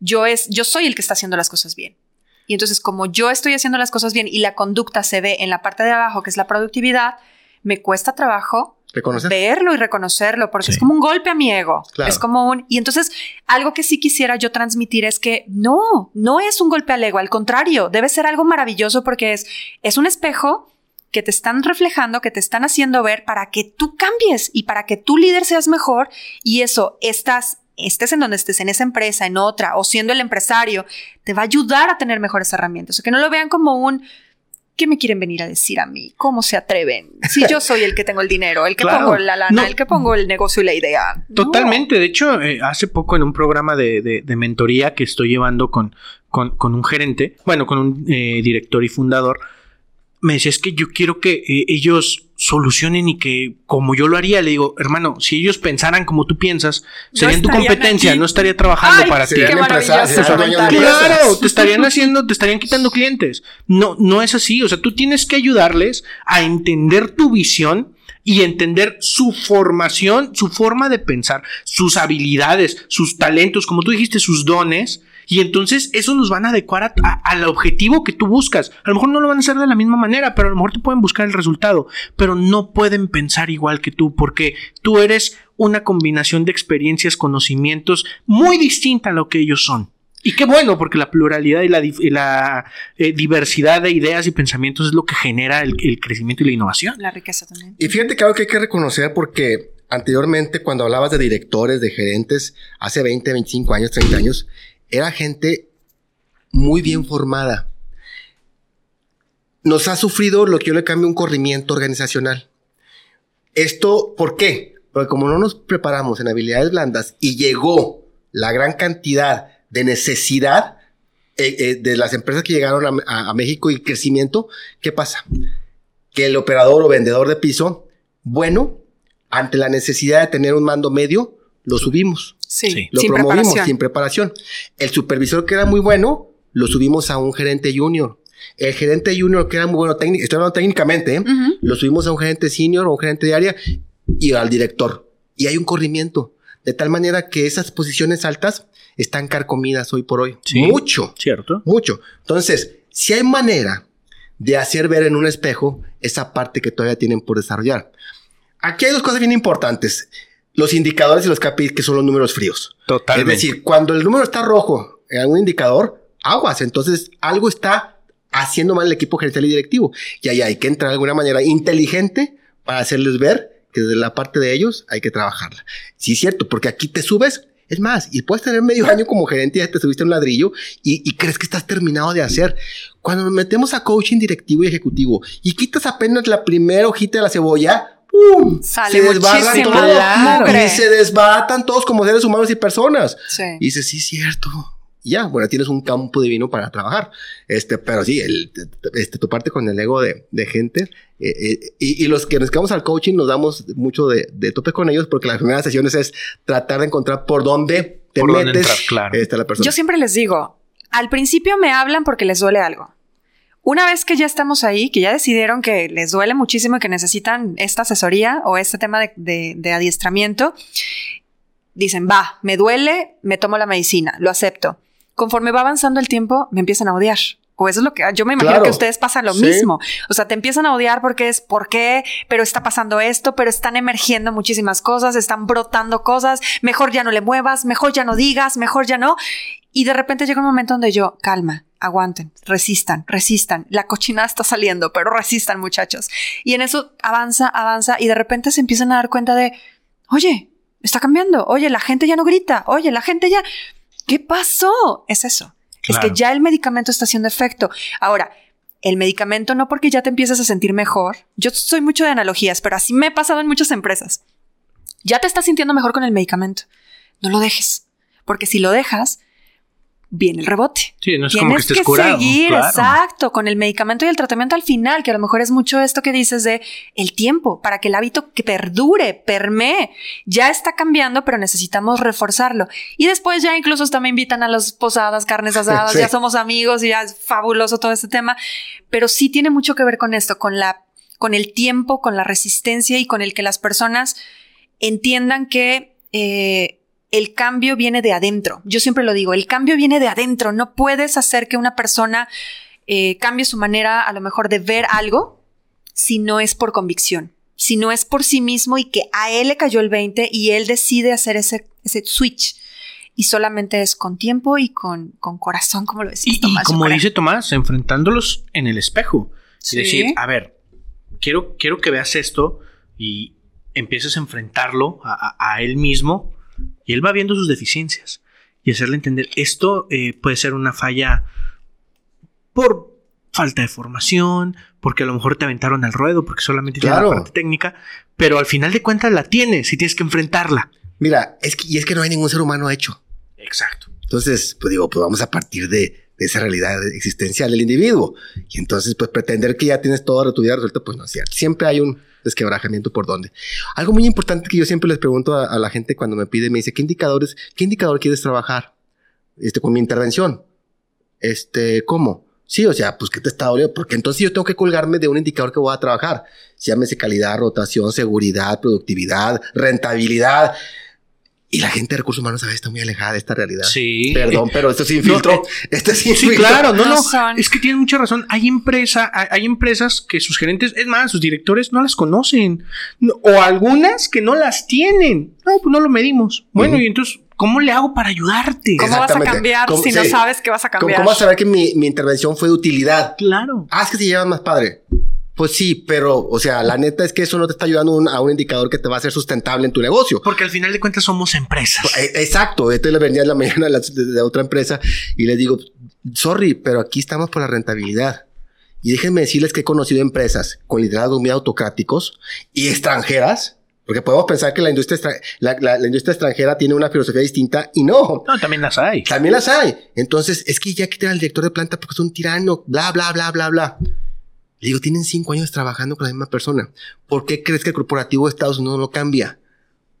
yo, es, yo soy el que está haciendo las cosas bien. Y entonces, como yo estoy haciendo las cosas bien y la conducta se ve en la parte de abajo, que es la productividad, me cuesta trabajo Reconocer. verlo y reconocerlo, porque Sí. es como un golpe a mi ego. Claro. Es como un... Y entonces, algo que sí quisiera yo transmitir es que no, no es un golpe al ego, al contrario, debe ser algo maravilloso porque es, es un espejo que te están reflejando, que te están haciendo ver para que tú cambies y para que tu líder seas mejor y eso, estás, estés en donde estés, en esa empresa, en otra, o siendo el empresario, te va a ayudar a tener mejores herramientas. O sea, que no lo vean como un... ¿Qué me quieren venir a decir a mí? ¿Cómo se atreven? Si yo soy el que tengo el dinero, el que Claro. pongo la lana, No. el que pongo el negocio y la idea. No. Totalmente. De hecho, eh, hace poco en un programa de, de- de mentoría que estoy llevando con, con, con un gerente, bueno, con un eh, director y fundador, me decía, es que yo quiero que eh, ellos solucionen y que como yo lo haría, le digo, hermano, si ellos pensaran como tú piensas, serían tu competencia, aquí. no estaría trabajando Ay, para ti. Claro, te estarían haciendo, te estarían quitando clientes. No, no es así. O sea, tú tienes que ayudarles a entender tu visión y entender su formación, su forma de pensar, sus habilidades, sus talentos, como tú dijiste, sus dones. Y entonces eso los van a adecuar a- a- al objetivo que tú buscas. A lo mejor no lo van a hacer de la misma manera, pero a lo mejor te pueden buscar el resultado. Pero no pueden pensar igual que tú, porque tú eres una combinación de experiencias, conocimientos muy distinta a lo que ellos son. Y qué bueno, porque la pluralidad y la, dif- y la, eh, diversidad de ideas y pensamientos es lo que genera el, el crecimiento y la innovación. La riqueza también. Y fíjate que algo que hay que reconocer porque anteriormente cuando hablabas de directores, de gerentes, hace 20, 25 años, 30 años, era gente muy bien formada. Nos ha sufrido lo que yo le cambio un corrimiento organizacional. Esto, ¿por qué? Porque como no nos preparamos en habilidades blandas y llegó la gran cantidad de necesidad eh, eh, de las empresas que llegaron a, a- México y crecimiento, ¿qué pasa? Que el operador o vendedor de piso, bueno, ante la necesidad de tener un mando medio, lo subimos. Sí, Sí. Lo sin promovimos preparación. sin preparación. El supervisor que era muy bueno, lo subimos a un gerente junior. El gerente junior que era muy bueno técnico, estoy hablando técnicamente, ¿eh? Lo subimos a un gerente senior o un gerente de área y al director. Y hay un corrimiento. De tal manera que esas posiciones altas están carcomidas hoy por hoy. Sí. Mucho, ¿Cierto? mucho. Entonces, si hay manera de hacer ver en un espejo esa parte que todavía tienen por desarrollar. Aquí hay dos cosas bien importantes. Los indicadores y los KPIs, que son los números fríos. Totalmente. Es decir, cuando el número está rojo en algún indicador, aguas. Entonces, algo está haciendo mal el equipo gerencial y directivo. Y ahí hay que entrar de alguna manera inteligente para hacerles ver que desde la parte de ellos hay que trabajarla. Sí, es cierto, porque aquí te subes. Es más, y puedes tener medio año como gerente y ya te subiste un ladrillo y, y crees que estás terminado de hacer. Cuando nos metemos a coaching directivo y ejecutivo y quitas apenas la primera hojita de la cebolla, ¡pum! Sale desbarran muchísimo todo. mugre. Y se desbatan todos como seres humanos y personas. Sí. Y dices, sí, cierto. Y Ya, bueno, tienes un campo divino para trabajar. Este, pero sí, el, este, tu parte con el ego de, de gente. eh, eh, y, y los que nos quedamos al coaching nos damos mucho de, de tope con ellos porque las primeras sesiones es tratar de encontrar por dónde te Por dónde metes entrar, claro. este, la persona. Yo siempre les digo, al principio me hablan porque les duele algo. Una vez que ya estamos ahí, que ya decidieron que les duele muchísimo y que necesitan esta asesoría o este tema de, de- de adiestramiento, dicen, va, me duele, me tomo la medicina, lo acepto. Conforme va avanzando el tiempo, me empiezan a odiar. O eso es lo que yo me imagino Claro. que ustedes pasan lo Sí. mismo. O sea, te empiezan a odiar porque es por qué, pero está pasando esto, pero están emergiendo muchísimas cosas, están brotando cosas, mejor ya no le muevas, mejor ya no digas, mejor ya no. Y de repente llega un momento donde yo, calma, aguanten, resistan, resistan. La cochinada está saliendo, pero resistan, muchachos. Y en eso avanza, avanza y de repente se empiezan a dar cuenta de, oye, está cambiando, oye, la gente ya no grita, oye, la gente ya... ¿Qué pasó? Es eso. Es que ya el medicamento está haciendo efecto. Ahora, el medicamento no porque ya te empiezas a sentir mejor. Yo soy mucho de analogías, pero así me ha pasado en muchas empresas. Ya te estás sintiendo mejor con el medicamento. No lo dejes, porque si lo dejas, viene el rebote. Sí, no es Tienes como que estés que curado. seguir, claro. exacto, con el medicamento y el tratamiento al final, que a lo mejor es mucho esto que dices de el tiempo, para que el hábito que perdure, permee. Ya está cambiando, pero necesitamos reforzarlo. Y después ya incluso hasta me invitan a las posadas, carnes asadas, Sí. ya somos amigos y ya es fabuloso todo este tema. Pero sí tiene mucho que ver con esto, con la, con el tiempo, con la resistencia y con el que las personas entiendan que eh, el cambio viene de adentro. Yo siempre lo digo, el cambio viene de adentro. No puedes hacer que una persona eh, cambie su manera a lo mejor de ver algo si no es por convicción, si no es por sí mismo y que a él le cayó el 20 y él decide hacer ese, ese switch. Y solamente es con tiempo y con, con corazón, como lo decís, Y, y Tomás. yo como dice Tomás, enfrentándolos en el espejo. Sí. Y decir, a ver, quiero, quiero que veas esto y empieces a enfrentarlo a, a- a él mismo y él va viendo sus deficiencias y hacerle entender, esto eh, puede ser una falla por falta de formación, porque a lo mejor te aventaron al ruedo, porque solamente tienes Claro. la parte técnica, pero al final de cuentas la tienes y tienes que enfrentarla. Mira, es que, y es que no hay ningún ser humano hecho. Exacto. Entonces, pues digo, pues vamos a partir de, de esa realidad existencial del individuo. Y entonces, pues pretender que ya tienes todo tu vida resuelto, pues no es cierto. Siempre hay un desquebrajamiento por donde. Algo muy importante que yo siempre les pregunto a, a la gente cuando me pide, me dice, ¿qué indicadores, qué indicador quieres trabajar? Este, con mi intervención. Este, ¿cómo? Sí, o sea, pues que te está doliendo, porque entonces yo tengo que colgarme de un indicador que voy a trabajar. Llámese calidad, rotación, seguridad, productividad, rentabilidad. Y la gente de recursos humanos a veces está muy alejada de esta realidad. Sí. Perdón, pero esto es sin No, filtro. eh, Este es sin Sí, filtro. claro, no, No no. Es que tienen mucha razón. Hay empresa, hay, hay empresas que sus gerentes, es más, sus directores no las conocen. No, o algunas que no las tienen. No, pues no lo medimos. Bueno, y entonces, ¿cómo le hago para ayudarte? ¿Cómo vas a cambiar ¿Cómo- si no sabes que vas a ¿Cómo, cambiar? cómo vas a saber que mi, mi intervención fue de utilidad? Claro. Ah, es que se llevan más padre. Pues sí, pero, o sea, la neta es que eso no te está ayudando un- a un indicador que te va a hacer sustentable en tu negocio. Porque al final de cuentas somos empresas. Eh, Exacto, esto le venía en la mañana de, la- de- de otra empresa y les digo, sorry, pero aquí estamos por la rentabilidad. Y déjenme decirles que he conocido empresas con liderazgos muy autocráticos y extranjeras, porque podemos pensar que la industria, la, la- la industria extranjera tiene una filosofía distinta y no. No, también las hay. También las hay. Entonces, es que ya quitan al director de planta porque es un tirano, bla, bla, bla, bla, bla. Le digo, tienen cinco años trabajando con la misma persona. ¿Por qué crees que el corporativo de Estados Unidos no cambia?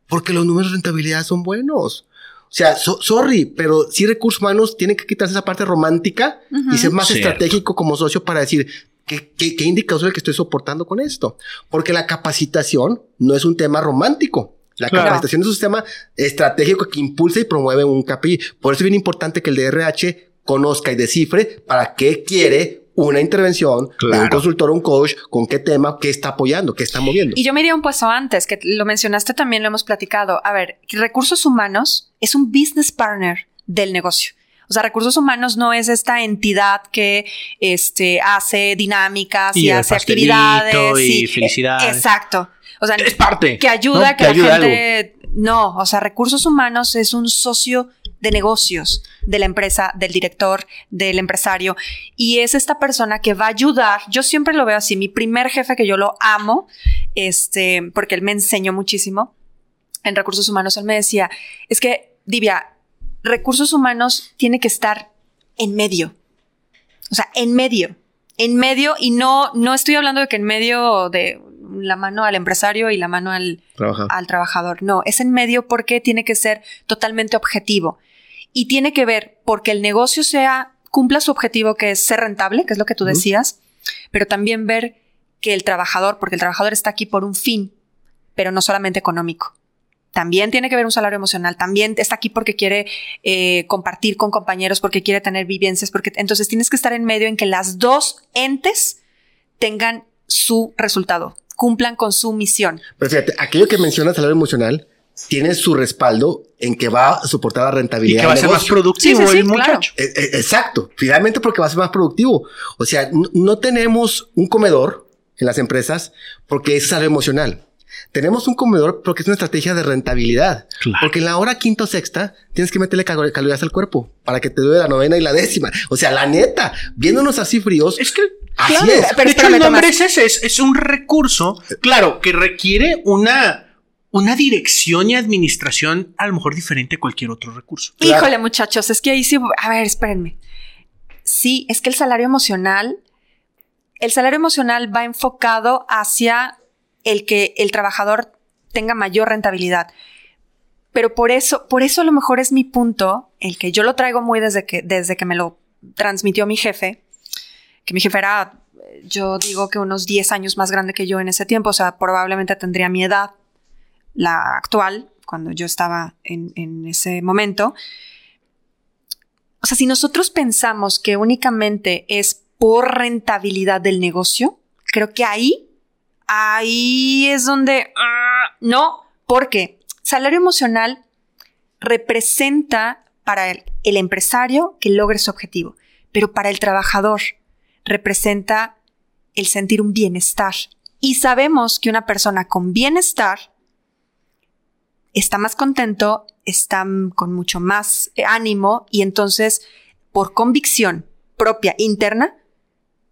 Porque los números de rentabilidad son buenos. O sea, so- sorry, pero sí recursos humanos tienen que quitarse esa parte romántica y ser más Cierto. estratégico como socio para decir qué, qué, qué indicador es el que estoy soportando con esto. Porque la capacitación no es un tema romántico. La Claro. capacitación es un sistema estratégico que impulsa y promueve un KPI. Por eso es bien importante que el DRH conozca y descifre para qué quiere una intervención de un consultor o un coach, con qué tema, qué está apoyando, qué está moviendo. Y yo me iría un paso antes, que lo mencionaste también, lo hemos platicado. A ver, recursos humanos es un business partner del negocio. O sea, recursos humanos no es esta entidad que este, hace dinámicas y, Y hace actividades. y felicidades. Exacto. O sea, Es parte. que ayuda ¿no? a que la ayuda gente. No, o sea, recursos humanos es un socio de negocios de la empresa, del director, del empresario. Y es esta persona que va a ayudar. Yo siempre lo veo así. Mi primer jefe, que yo lo amo, este, porque él me enseñó muchísimo en recursos humanos, él me decía: es que, Divia, recursos humanos tiene que estar en medio. O sea, en medio. En medio, y no, no estoy hablando de que en medio de la mano al empresario y la mano al, al trabajador. No, es en medio porque tiene que ser totalmente objetivo. Y tiene que ver porque el negocio sea, cumpla su objetivo que es ser rentable, que es lo que tú decías, pero también ver que el trabajador, porque el trabajador está aquí por un fin, pero no solamente económico. También tiene que ver un salario emocional, también está aquí porque quiere eh, compartir con compañeros, porque quiere tener vivencias, porque entonces tienes que estar en medio en que las dos entes tengan su resultado, cumplan con su misión. Pero fíjate, aquello que menciona salario emocional tiene su respaldo en que va a soportar la Y rentabilidad. que va a ser más productivo Sí, sí, sí, el claro. muchacho. Eh, eh, Exacto, finalmente porque va a ser más productivo. O sea, no, no tenemos un comedor en las empresas porque es salario emocional. Tenemos un comedor porque es una estrategia de rentabilidad. Claro. Porque en la hora quinta o sexta tienes que meterle cal- calorías al cuerpo para que te dure la novena y la décima. O sea, la neta, viéndonos así fríos, Es que, Así claro, es. Pero de hecho, el nombre es ese, es, es un recurso, claro, que requiere una, una dirección y administración a lo mejor diferente a cualquier otro recurso. Claro. Híjole, muchachos, es que ahí sí. A ver, espérenme. Sí, es que el salario emocional. El salario emocional va enfocado hacia el que el trabajador tenga mayor rentabilidad. Pero por eso, por eso a lo mejor es mi punto, el que yo lo traigo muy desde que, desde que me lo transmitió mi jefe, que mi jefe era, yo digo que unos 10 años más grande que yo en ese tiempo, o sea, probablemente tendría mi edad, la actual, cuando yo estaba en, en ese momento. O sea, si nosotros pensamos que únicamente es por rentabilidad del negocio, creo que ahí, ahí es donde ah, no, porque salario emocional representa para el, el empresario que logre su objetivo, pero para el trabajador representa el sentir un bienestar. Y sabemos que una persona con bienestar está más contento, está con mucho más eh, ánimo y entonces por convicción propia interna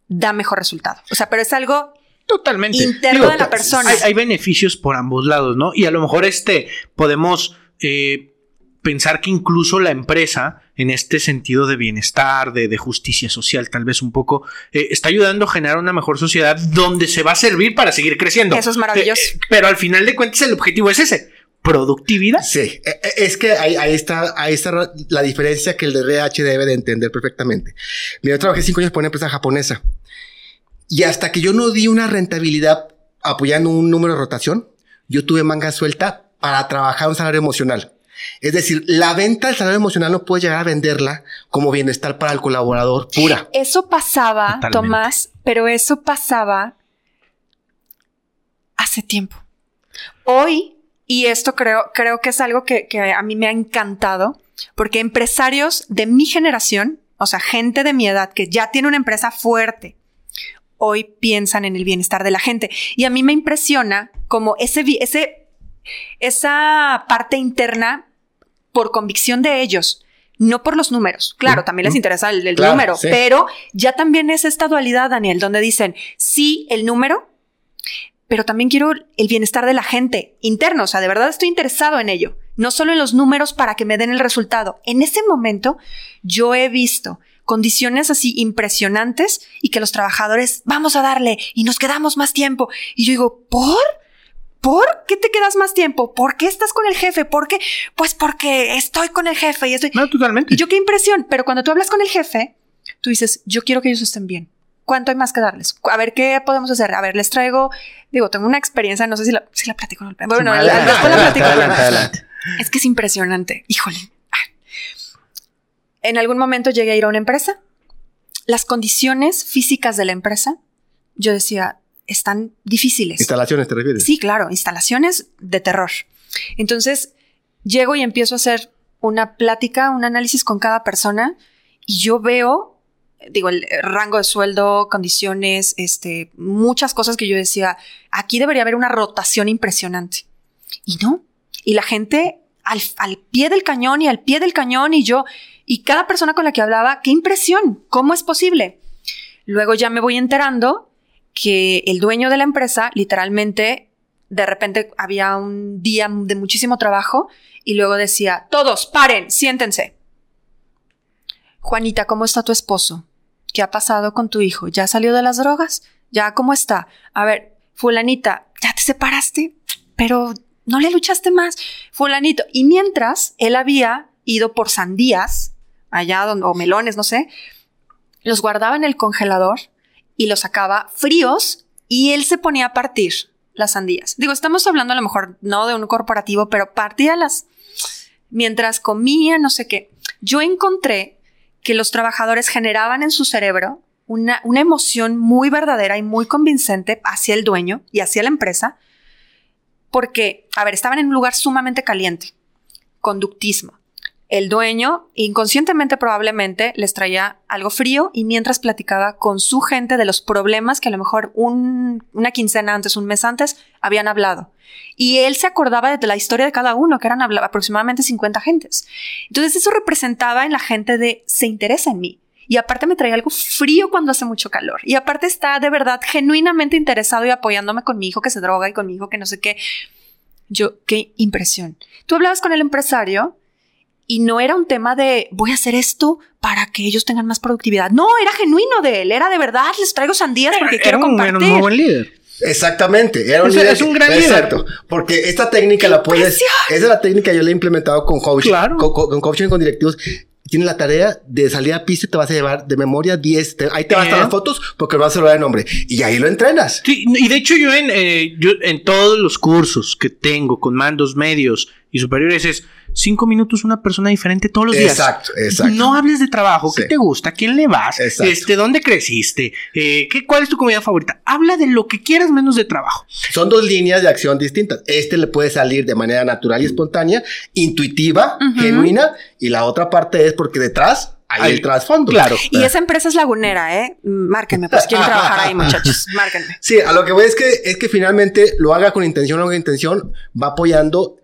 da mejor resultado. O sea, pero es algo Totalmente. interno de la persona. Hay, hay beneficios por ambos lados, ¿no? Y a lo mejor este podemos eh, pensar que incluso la empresa, en este sentido de bienestar, de, de justicia social, tal vez un poco, eh, está ayudando a generar una mejor sociedad donde se va a servir para seguir creciendo. Eso es maravilloso. Eh, eh, pero al final de cuentas el objetivo es ese. Productividad. Sí, eh, eh, es que ahí, ahí está, ahí está la diferencia que el de RH debe de entender perfectamente. Mira, yo trabajé cinco años por una empresa japonesa y hasta que yo no di una rentabilidad apoyando un número de rotación, yo tuve manga suelta para trabajar un salario emocional. Es decir, la venta del salario emocional no puede llegar a venderla como bienestar para el colaborador pura. Eso pasaba, Totalmente. Tomás, pero eso pasaba hace tiempo. Hoy, y esto creo, creo que es algo que, que a mí me ha encantado, porque empresarios de mi generación, o sea, gente de mi edad que ya tiene una empresa fuerte, hoy piensan en el bienestar de la gente. Y a mí me impresiona como ese, ese, esa parte interna por convicción de ellos, no por los números. Claro, también les interesa el, el Claro, número, sí. pero ya también es esta dualidad, Daniel, donde dicen, sí, el número, pero también quiero el bienestar de la gente interno, o sea, de verdad estoy interesado en ello, no solo en los números para que me den el resultado. En ese momento yo he visto condiciones así impresionantes y que los trabajadores vamos a darle y nos quedamos más tiempo. Y yo digo, ¿por? ¿Por qué te quedas más tiempo? ¿Por qué estás con el jefe? ¿Por qué? Pues porque estoy con el jefe y estoy... No, totalmente. Y yo qué impresión, pero cuando tú hablas con el jefe, tú dices, yo quiero que ellos estén bien. ¿Cuánto hay más que darles? A ver, ¿qué podemos hacer? A ver, les traigo, digo, tengo una experiencia, no sé si la, si la platico. Bueno, Adelante, después la platico. adelante, pero- adelante. Es que es impresionante. Híjole. En algún momento llegué a ir a una empresa. Las condiciones físicas de la empresa, yo decía, están difíciles. Instalaciones, ¿te refieres? Sí, claro, instalaciones de terror. Entonces, llego y empiezo a hacer una plática, un análisis con cada persona y yo veo, digo, el rango de sueldo, condiciones, este, muchas cosas que yo decía, aquí debería haber una rotación impresionante. Y no. Y la gente al, al pie del cañón y al pie del cañón y yo, y cada persona con la que hablaba, qué impresión, ¿cómo es posible? Luego ya me voy enterando que el dueño de la empresa literalmente de repente había un día de muchísimo trabajo y luego decía, todos, paren, siéntense. Juanita, ¿cómo está tu esposo? ¿Qué ha pasado con tu hijo? ¿Ya salió de las drogas? ¿Ya cómo está? A ver, fulanita, ¿ya te separaste? Pero no le luchaste más. Fulanito. Y mientras él había ido por sandías, allá donde, o melones, no sé, los guardaba en el congelador y los sacaba fríos y él se ponía a partir las sandías. Digo, estamos hablando a lo mejor no de un corporativo, pero partía las mientras comía, no sé qué. Yo encontré que los trabajadores generaban en su cerebro una, una emoción muy verdadera y muy convincente hacia el dueño y hacia la empresa, porque, a ver, estaban en un lugar sumamente caliente, conductismo, el dueño, inconscientemente probablemente, les traía algo frío y mientras platicaba con su gente de los problemas que a lo mejor una quincena antes, un mes antes, habían hablado. Y él se acordaba de la historia de cada uno, que eran aproximadamente 50 gentes. Entonces eso representaba en la gente de se interesa en mí. Y aparte me traía algo frío cuando hace mucho calor. Y aparte está de verdad genuinamente interesado y apoyándome con mi hijo que se droga y con mi hijo que no sé qué. Yo, qué impresión. Tú hablabas con el empresario y no era un tema de voy a hacer esto para que ellos tengan más productividad. No, era genuino de él, era de verdad, les traigo sandías porque quiero compartir. Era un buen líder. Exactamente, era un líder. Es un gran Exacto, porque esta técnica la puedes, esa es la técnica yo la he implementado con coaching, claro. con, con coaching con directivos tienes la tarea de salir a pista y te vas a llevar de memoria 10. ahí te vas a las fotos porque vas a saludar el nombre. Y ahí lo entrenas. Sí, y de hecho yo en, eh, yo en todos los cursos que tengo con mandos medios y superiores es cinco minutos una persona diferente todos los días. Exacto, exacto. No hables de trabajo, ¿qué te gusta? ¿A quién le vas? Este, ¿dónde creciste? Eh, ¿qué, ¿Cuál es tu comida favorita? Habla de lo que quieras menos de trabajo. Son dos líneas de acción distintas. Este le puede salir de manera natural y espontánea, intuitiva, genuina, y la otra parte es porque detrás hay el trasfondo. Claro. Y esa empresa es lagunera, ¿eh? Márquenme, pues quieren trabajar ahí, muchachos. Márquenme. Sí, a lo que voy es que, es que finalmente lo haga con intención o con intención, va apoyando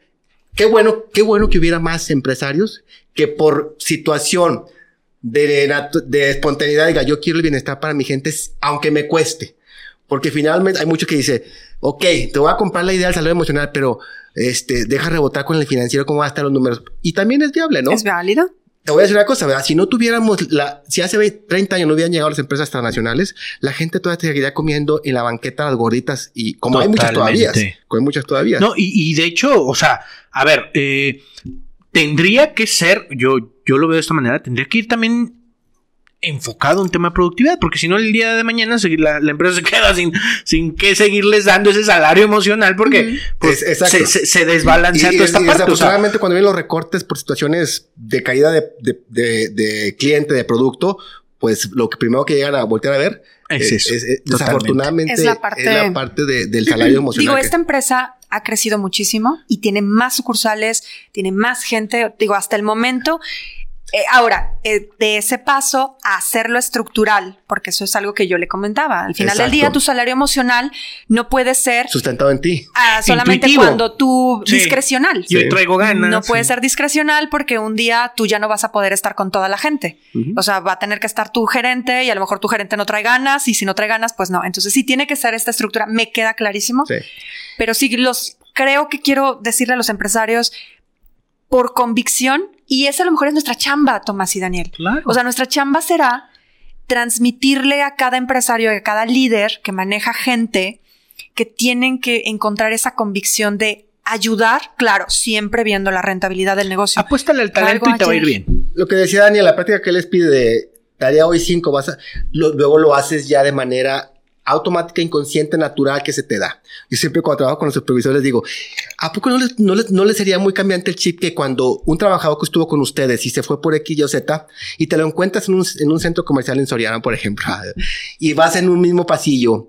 Qué bueno, qué bueno que hubiera más empresarios que por situación de, de espontaneidad diga, yo quiero el bienestar para mi gente, aunque me cueste. Porque finalmente hay mucho que dice, ok, te voy a comprar la idea del salario emocional, pero este, deja rebotar con el financiero cómo van a estar los números. Y también es viable, ¿no? Es válido. Te voy a decir una cosa, ¿verdad? Si no tuviéramos la, si hace 30 años no hubieran llegado las empresas transnacionales, la gente todavía seguiría comiendo en la banqueta las gorditas y como hay muchas todavía, como hay muchas todavía. No, y, y de hecho, o sea, a ver, eh, tendría que ser, yo, yo lo veo de esta manera, tendría que ir también enfocado en tema de productividad, porque si no el día de mañana la, la, empresa se queda sin, sin que seguirles dando ese salario emocional porque pues, se, se, desbalancea toda esta parte. Desafortunadamente cuando vienen los recortes por situaciones de caída de, de, de, cliente, de producto, pues lo que primero que llegan a voltear a ver es, desafortunadamente es la parte, es la parte del salario emocional. Digo, esta empresa ha crecido muchísimo y tiene más sucursales, tiene más gente, digo, hasta el momento eh, ahora, eh, de ese paso a hacerlo estructural, porque eso es algo que yo le comentaba. Al final del día, tu salario emocional no puede ser sustentado en ti. Ah, solamente cuando tú discrecional. Yo traigo ganas. No puede ser discrecional porque un día tú ya no vas a poder estar con toda la gente. O sea, va a tener que estar tu gerente y a lo mejor tu gerente no trae ganas y si no trae ganas, pues no. Entonces sí tiene que ser esta estructura. Me queda clarísimo. Sí. Pero sí los creo que quiero decirle a los empresarios por convicción y esa a lo mejor es nuestra chamba, Tomás y Daniel. Claro. O sea, nuestra chamba será transmitirle a cada empresario, a cada líder que maneja gente, que tienen que encontrar esa convicción de ayudar, claro, siempre viendo la rentabilidad del negocio. Apuéstale al talento y te va a ir bien. Lo que decía Daniel, la práctica que les pide de tarea hoy cinco, vas a, luego lo haces ya de manera automática, inconsciente, natural que se te da. Yo siempre cuando trabajo con los supervisores les digo, ¿a poco no les, no les, no les sería muy cambiante el chip que cuando un trabajador que estuvo con ustedes y se fue por X, Y o Z y te lo encuentras en un, en un centro comercial en Soriana, por ejemplo, y vas en un mismo pasillo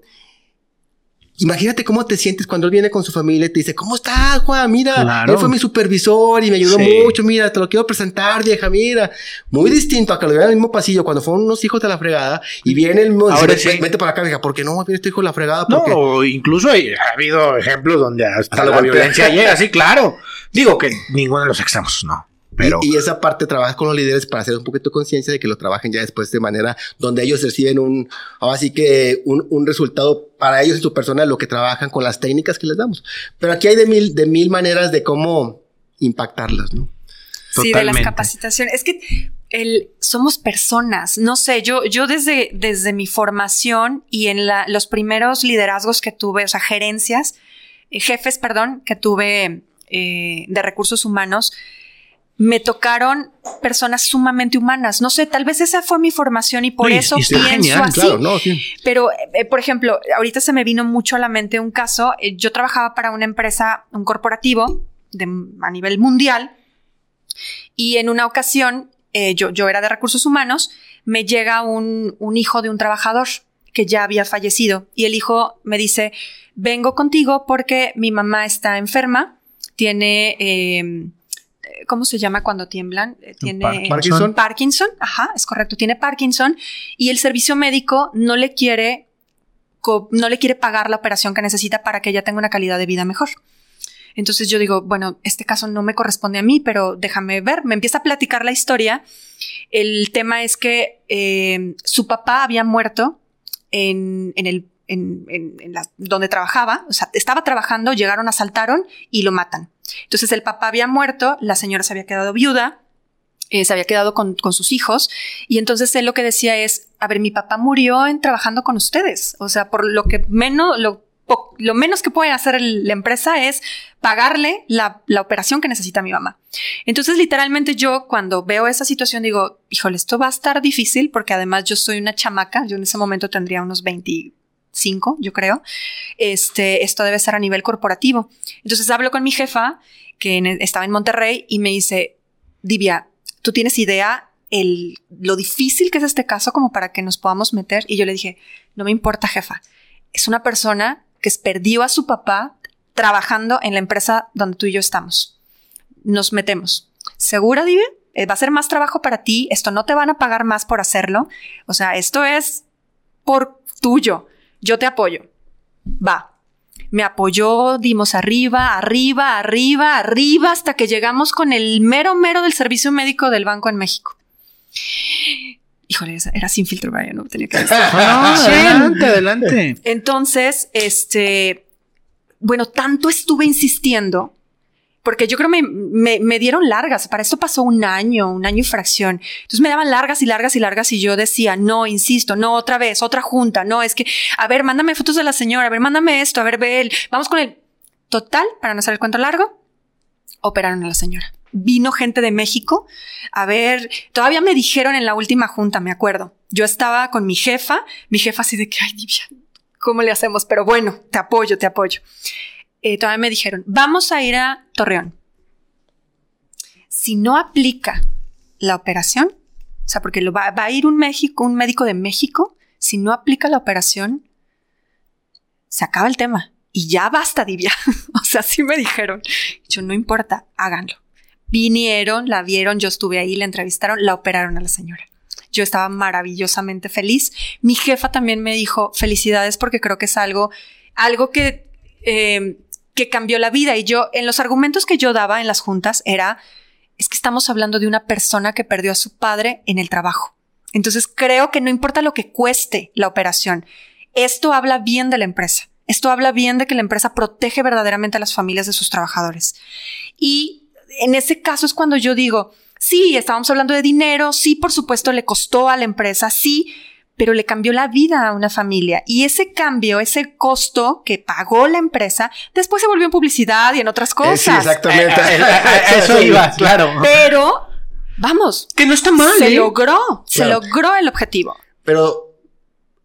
Imagínate cómo te sientes cuando él viene con su familia y te dice, ¿cómo estás, Juan? Mira, él fue mi supervisor y me ayudó mucho, mira, te lo quiero presentar, vieja, mira. Muy distinto a que lo vean en el mismo pasillo cuando fueron unos hijos de la fregada y viene el mismo, Ahora dice, vete para acá, vieja, ¿por qué no viene este hijo de la fregada? No, incluso ha habido ejemplos donde hasta, la violencia llega, sí, claro. Digo que ninguno de los extremos, no. Y, esa parte trabajas con los líderes para hacer un poquito de conciencia de que lo trabajen ya después de manera donde ellos reciben un, así que un, un, resultado para ellos y su persona lo que trabajan con las técnicas que les damos. Pero aquí hay de mil, de mil maneras de cómo impactarlas, ¿no? Sí, de las capacitaciones. Es que el, somos personas. No sé, yo, yo desde, desde mi formación y en la, los primeros liderazgos que tuve, o sea, gerencias, eh, jefes, perdón, que tuve eh, de recursos humanos, me tocaron personas sumamente humanas. No sé, tal vez esa fue mi formación y por eso pienso así. Pero, eh, por ejemplo, ahorita se me vino mucho a la mente un caso. Eh, yo trabajaba para una empresa, un corporativo de, a nivel mundial y en una ocasión, eh, yo, yo era de recursos humanos, me llega un, un hijo de un trabajador que ya había fallecido y el hijo me dice, vengo contigo porque mi mamá está enferma, tiene eh, ¿cómo se llama cuando tiemblan? Eh, Tiene Parkinson. Parkinson, ajá, es correcto, tiene Parkinson y el servicio médico no le quiere no le quiere pagar la operación que necesita para que ella tenga una calidad de vida mejor. Entonces yo digo, bueno, este caso no me corresponde a mí, pero déjame ver. Me empieza a platicar la historia. El tema es que eh, su papá había muerto en, en el en, en- en la- donde trabajaba, o sea, estaba trabajando, llegaron, asaltaron y lo matan. Entonces el papá había muerto, la señora se había quedado viuda, eh, se había quedado con, sus hijos y entonces él lo que decía es, a ver, mi papá murió en trabajando con ustedes, o sea, por lo que menos, lo, menos que puede hacer la empresa es pagarle la, la operación que necesita mi mamá. Entonces, literalmente yo cuando veo esa situación digo, híjole, esto va a estar difícil porque además yo soy una chamaca, yo en ese momento tendría unos 25, yo creo. Este, esto debe ser a nivel corporativo. Entonces hablo con mi jefa, que en- estaba en Monterrey, y me dice, Divia, ¿tú tienes idea el, lo difícil que es este caso como para que nos podamos meter? Y yo le dije, no me importa, jefa. Es una persona que perdió a su papá trabajando en la empresa donde tú y yo estamos. Nos metemos. ¿Segura, Divia? Eh, va a ser más trabajo para ti. Esto no te van a pagar más por hacerlo. O sea, esto es por tuyo. Yo te apoyo. Va. Me apoyó, dimos arriba, arriba, arriba, arriba, hasta que llegamos con el mero mero del servicio médico del banco en México. Híjole, esa- era sin filtro, Brian, no tenía que decir. No, adelante, adelante. Entonces, este, bueno, tanto estuve insistiendo, porque yo creo me, me, me dieron largas, para esto pasó un año, un año y fracción. Entonces me daban largas y largas y largas y yo decía, no, insisto, no, otra vez, otra junta, no, es que, a ver, mándame fotos de la señora, a ver, mándame esto, a ver, ve él, vamos con el... Total, para no hacer el cuento largo, operaron a la señora. Vino gente de México a ver, todavía me dijeron en la última junta, me acuerdo. Yo estaba con mi jefa, mi jefa así de que, ay, Divya, ¿cómo le hacemos? Pero bueno, te apoyo, te apoyo. Eh, todavía me dijeron, vamos a ir a Torreón. Si no aplica la operación, o sea, porque va, va a ir un un médico de México, si no aplica la operación, se acaba el tema. Y ya basta, Divya. o sea, sí me dijeron. Yo, no importa, háganlo. Vinieron, la vieron, yo estuve ahí, la entrevistaron, la operaron a la señora. Yo estaba maravillosamente feliz. Mi jefa también me dijo felicidades porque creo que es algo, algo que, eh, que cambió la vida. Y yo, en los argumentos que yo daba en las juntas era, es que estamos hablando de una persona que perdió a su padre en el trabajo. Entonces creo que no importa lo que cueste la operación, esto habla bien de la empresa. Esto habla bien de que la empresa protege verdaderamente a las familias de sus trabajadores. Y en ese caso es cuando yo digo, sí, estábamos hablando de dinero, sí, por supuesto, le costó a la empresa, sí, pero le cambió la vida a una familia. Y ese cambio, ese costo que pagó la empresa, después se volvió en publicidad y en otras Eh, cosas. sí, exactamente. Eh, eh, eh, Eso iba, claro. Pero, vamos, Que no está mal. se ¿eh? logró, se Claro. logró el objetivo. Pero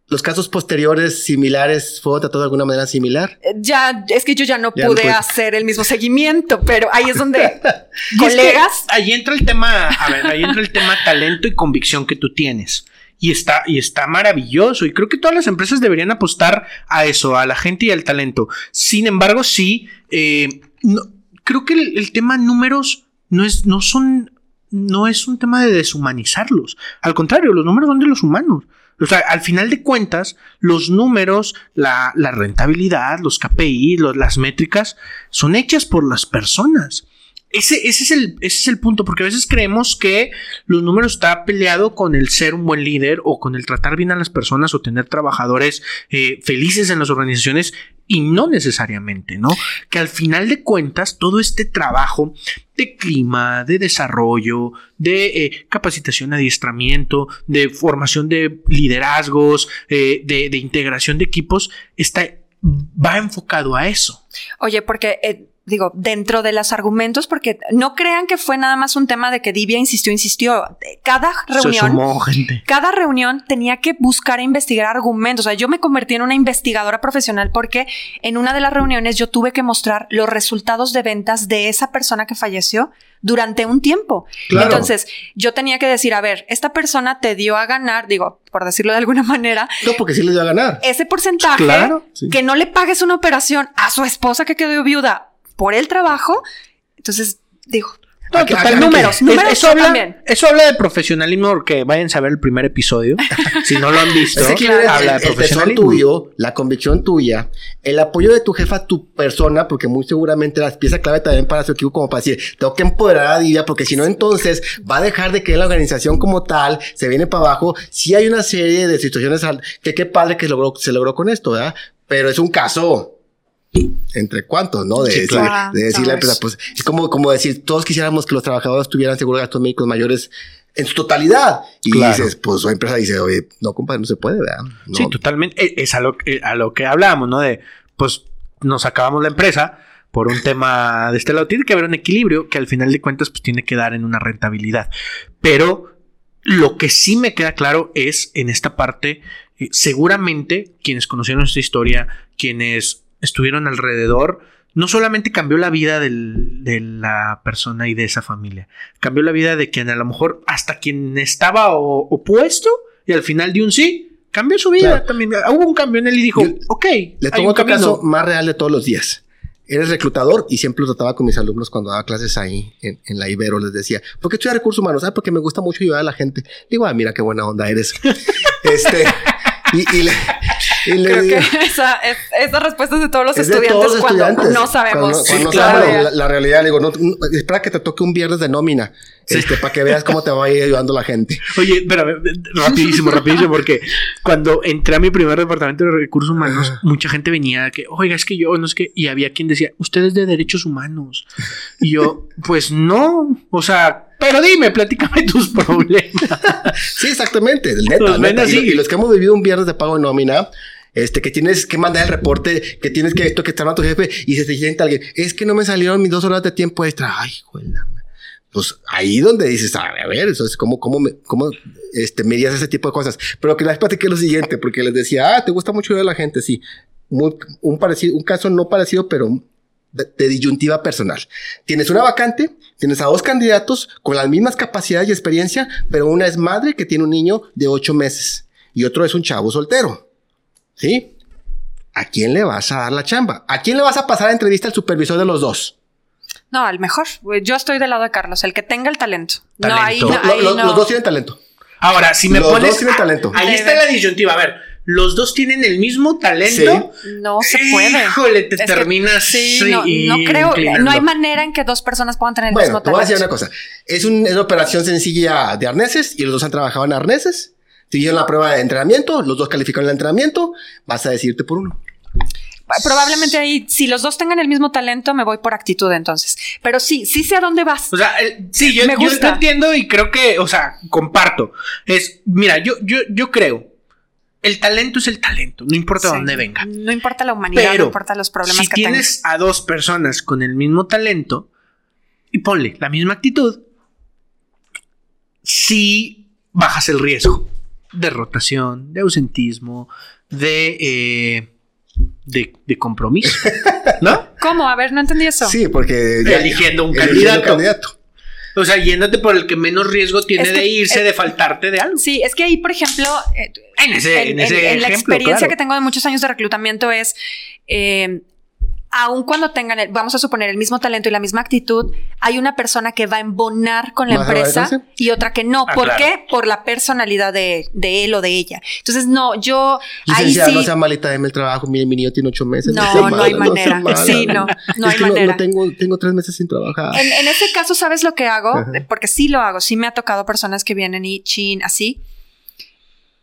los casos posteriores similares, ¿fue tratado de alguna manera similar? Eh, Ya, es que yo ya no Ya no pude hacer el mismo seguimiento, pero ahí es donde Y es que colegas. ahí entra el tema, a ver, ahí entra el tema talento y convicción que tú tienes. Y está, y está maravilloso. Y creo que todas las empresas deberían apostar a eso, a la gente y al talento. Sin embargo, sí, eh, creo que el, tema números no es, no son, no es un tema de deshumanizarlos. Al contrario, los números son de los humanos. O sea, al final de cuentas, los números, la, rentabilidad, los KPI, las métricas, son hechas por las personas. Ese, ese, es el, ese es el punto, porque a veces creemos que los números está peleado con el ser un buen líder o con el tratar bien a las personas o tener trabajadores eh, felices en las organizaciones y no necesariamente, ¿no? Que al final de cuentas todo este trabajo de clima, de desarrollo, de eh, capacitación, adiestramiento, de formación de liderazgos, eh, de, de integración de equipos, está, va enfocado a eso. Oye, porque digo, dentro de los argumentos, porque no crean que fue nada más un tema de que Divya insistió, insistió. Cada reunión, sumó gente. cada reunión tenía que buscar e investigar argumentos. O sea, yo me convertí en una investigadora profesional porque en una de las reuniones yo tuve que mostrar los resultados de ventas de esa persona que falleció durante un tiempo. Claro. Entonces, yo tenía que decir, a ver, esta persona te dio a ganar, digo, por decirlo de alguna manera, No, porque sí les dio a ganar. ese porcentaje Claro, sí. que no le pagues una operación a su esposa que quedó viuda por el trabajo. Entonces, digo, No, aquí- números, Es- números eso, habla, también. eso habla de profesionalismo porque vayan a ver el primer episodio. si no lo han visto, Es que quiere habla de el, profesionalismo. tuyo, la convicción tuya, el apoyo de tu jefa a tu persona, porque muy seguramente las piezas clave también para su equipo, como para decir, tengo que empoderar a Divya, porque si no, entonces va a dejar de que la organización como tal se viene para abajo. Sí hay una serie de situaciones que qué padre que logró, se logró con esto, ¿verdad? Pero es un caso entre cuántos, ¿no? De Sí, decir, claro. de decir la No, empresa, es- pues es como, como decir, todos quisiéramos que los trabajadores tuvieran seguro de gastos médicos mayores en su totalidad. Y Claro. dices, pues la empresa dice, oye, no, compadre, no se puede, ¿verdad? No. Sí, totalmente. Eh, Es a lo, que- a lo que hablábamos, ¿no? De, pues, nos acabamos la empresa por un tema de este lado. Tiene que haber un equilibrio que al final de cuentas, pues, tiene que dar en una rentabilidad. Pero lo que sí me queda claro es en esta parte, eh, seguramente quienes conocieron esta historia, quienes estuvieron alrededor, no solamente cambió la vida del- de la persona y de esa familia, cambió la vida de quien a lo mejor hasta quien estaba o- opuesto y al final de un sí, cambió su vida Claro. también. Hubo un cambio en él y dijo, Yo- ok, Le tomo un otro caso más real de todos los días. Eres reclutador y siempre lo trataba con mis alumnos cuando daba clases ahí en, en la Ibero. Les decía, ¿por qué estudiar recursos humanos? Ah, porque me gusta mucho ayudar a la gente. Digo, ah, mira qué buena onda eres. este, y, y le, y le Creo digo, que esa, es, esa respuesta es de todos los es de estudiantes todos cuando estudiantes. no sabemos. Cuando, cuando no Sí, sabemos claro. la, la realidad, le digo, no, no, espera que te toque un viernes de nómina. Este, para que veas cómo te va a ir ayudando la gente. Oye, espérame, rapidísimo, rapidísimo, porque cuando entré a mi primer departamento de recursos humanos, mucha gente venía que, oiga, es que yo, no es que, y había quien decía, usted es de derechos humanos. Y yo, pues no, o sea, pero dime, platícame tus problemas. Sí, exactamente. Neta, Los neta. Y, así. y los que hemos vivido un viernes de pago de nómina, este, que tienes que mandar el reporte, que tienes que esto, que está a tu jefe y se te sienta alguien. Es que no me salieron mis dos horas de tiempo extra. Ay, juela. Pues ahí donde dices, a ver, eso es como, cómo, me- cómo, este, medías ese tipo de cosas. Pero que les platiqué lo siguiente, porque les decía, ah, te gusta mucho ayudar a la gente, sí. Muy- un parecido, un caso no parecido, pero de, de disyuntiva personal. Tienes una vacante, tienes a dos candidatos con las mismas capacidades y experiencia, pero una es madre que tiene un niño de ocho meses y otro es un chavo soltero. ¿Sí? ¿A quién le vas a dar la chamba? ¿A quién le vas a pasar la entrevista al supervisor de los dos? No, al mejor. Yo estoy del lado de Carlos, el que tenga el talento. No, ahí, no, lo- ahí lo- no. Los dos tienen talento. Ahora, si me Los pones. dos tienen talento. Ahí está la disyuntiva. A ver, los dos tienen el mismo talento. No se puede. Híjole, te Es que- terminas. sí, no, creo. inclinando. No hay manera en que dos personas puedan tener el Bueno, mismo te voy a decir una talento. cosa. Es, un- es una operación sencilla de arneses y los dos han trabajado en arneses. Siguieron la prueba de entrenamiento, los dos calificaron el entrenamiento, vas a decirte por uno. Probablemente ahí, si los dos tengan el mismo talento, me voy por actitud entonces. Pero sí, sí sé a dónde vas. O sea, sí, yo, Me yo gusta. lo entiendo y creo que, o sea, comparto. Es, mira, yo, yo, yo creo, el talento es el talento, no importa Sí. dónde venga. No importa la humanidad, Pero no importa los problemas si que tienes a dos personas con el mismo talento y ponle la misma actitud, sí bajas el riesgo de rotación, de ausentismo, de, eh, de, de compromiso, ¿no? ¿Cómo? A ver, no entendí eso. Sí, porque Eligiendo un candidato. O sea, yéndote por el que menos riesgo tiene Es que- de irse, de faltarte de algo. Sí, es que ahí, por ejemplo, eh, En ese, en en, ese en- en la ejemplo, experiencia claro. que tengo de muchos años de reclutamiento es, eh, aun cuando tengan, el- vamos a suponer, el mismo talento y la misma actitud, hay una persona que va a embonar con la ¿Más empresa y otra que no. Ah, ¿Por claro. qué? Por la personalidad de, de él o de ella. Entonces, no, yo ahí sí. no sea malita, deme el trabajo. Mire, mi niño tiene ocho meses. No, no hay mala, manera. mala. Sí, no, no es hay que manera. No, tengo, tengo tres meses sin trabajar. En, en ese caso, ¿sabes lo que hago? Ajá. Porque sí lo hago. Sí me ha tocado personas que vienen y chin, así.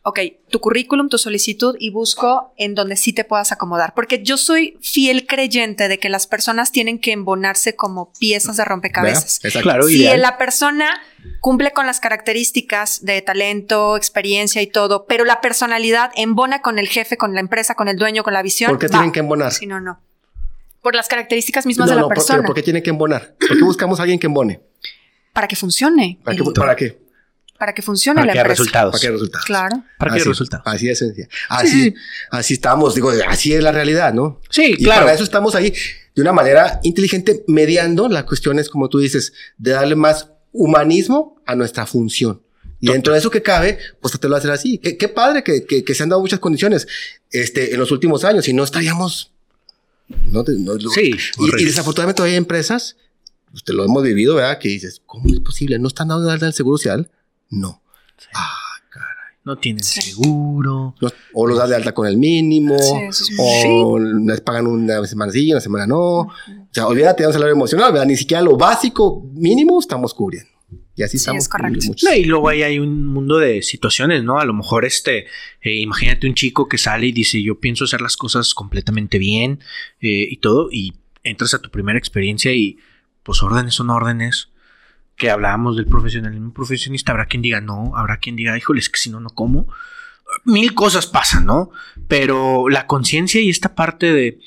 Ok, tu currículum, tu solicitud y busco en donde sí te puedas acomodar. Porque yo soy fiel creyente de que las personas tienen que embonarse como piezas de rompecabezas. Claro, Si ideal. la persona cumple con las características de talento, experiencia y todo, pero la personalidad embona con el jefe, con la empresa, con el dueño, con la visión. ¿Por qué va. tienen que embonar? Sí, no, no. Por las características mismas No, de la no, por- persona. pero ¿por qué tienen que embonar? ¿Por qué buscamos a alguien que embone? Para que funcione. ¿Para Y- qué? ¿Para qué? Para que funcione Para la que haya empresa. resultados. ¿Para qué resultados? Claro. Para que haya resultados. Así sencilla. Así, Sí, sí. así estamos, digo, así es la realidad, ¿no? Sí, Y claro. para eso estamos ahí de una manera inteligente, mediando las cuestiones, como tú dices, de darle más humanismo a nuestra función. Y dentro de eso que cabe, pues te lo hacer así. Qué, qué padre que, que, que se han dado muchas condiciones este, en los últimos años y no estaríamos. No, te- no- Sí, y, y desafortunadamente todavía hay empresas usted lo hemos vivido, ¿verdad? Que dices, ¿cómo es posible? ¿No están dando el seguro social? No. Ah, no tienen seguro. o los das de alta con el mínimo. o les pagan una semana sí, una semana no. O sea, olvídate de un salario emocional, ¿verdad? Ni siquiera lo básico mínimo estamos cubriendo. Y así estamos. Es correcto. y luego ahí hay un mundo de situaciones, ¿no? A lo mejor este, eh, imagínate un chico que sale y dice, yo pienso hacer las cosas completamente bien eh, y todo, y entras a tu primera experiencia y pues órdenes son órdenes que hablábamos del profesionalismo profesionista, habrá quien diga no, habrá quien diga, híjole, es que si no, no como. Mil cosas pasan, ¿no? Pero la conciencia y esta parte de,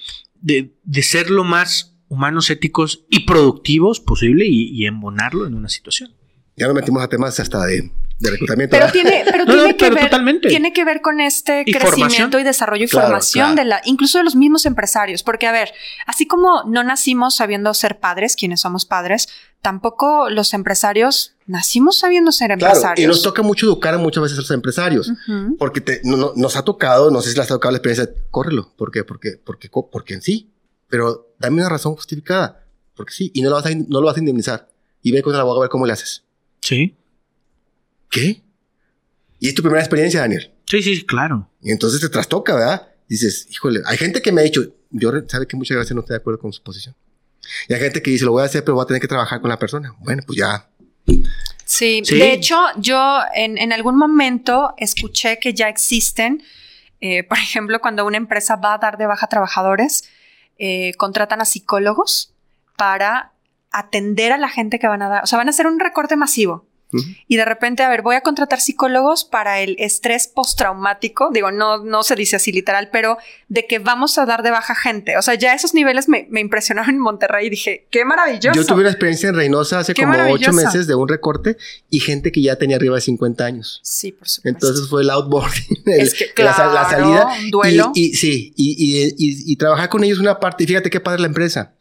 de, ser lo más humanos, éticos y productivos posible y, y embonarlo en una situación. Ya nos metimos a temas hasta de de reclutamiento. Pero tiene, pero tiene que ver, tiene que ver con este crecimiento y desarrollo y formación de la, incluso de los mismos empresarios. Porque, a ver, así como no nacimos sabiendo ser padres, quienes somos padres, tampoco los empresarios nacimos sabiendo ser empresarios. y nos toca mucho educar muchas veces a los empresarios. Porque nos ha tocado, no sé si les ha tocado la experiencia, córrelo. ¿Por qué? Porque, porque, porque en sí. Pero dame una razón justificada. Porque sí. Y no lo vas a, no lo vas a indemnizar. Y ve con el abogado a ver cómo le haces. Sí. ¿qué? Y es tu primera experiencia, Daniel. Sí, sí, claro. Y entonces te trastoca, ¿verdad? Dices, híjole, hay gente que me ha dicho, yo sabe que muchas veces no estoy de acuerdo con su posición. Y hay gente que dice, lo voy a hacer, pero voy a tener que trabajar con la persona. Bueno, pues ya. Sí, de hecho, yo en, algún momento escuché que ya existen, eh, por ejemplo, cuando una empresa va a dar de baja trabajadores, eh, contratan a psicólogos para atender a la gente que van a dar, o sea, van a hacer un recorte masivo y de repente, a ver, voy a contratar psicólogos para el estrés postraumático. Digo, no, no se dice así literal, pero de que vamos a dar de baja gente. O sea, ya esos niveles me, impresionaron en Monterrey y dije, qué maravilloso. Yo tuve una experiencia en Reynosa hace como ocho meses de un recorte y gente que ya tenía arriba de 50 años. Sí, por supuesto. Entonces fue el outboarding, es que, la, salida. duelo. Y, sí, y, y, trabajar con ellos una parte. Y fíjate qué padre la empresa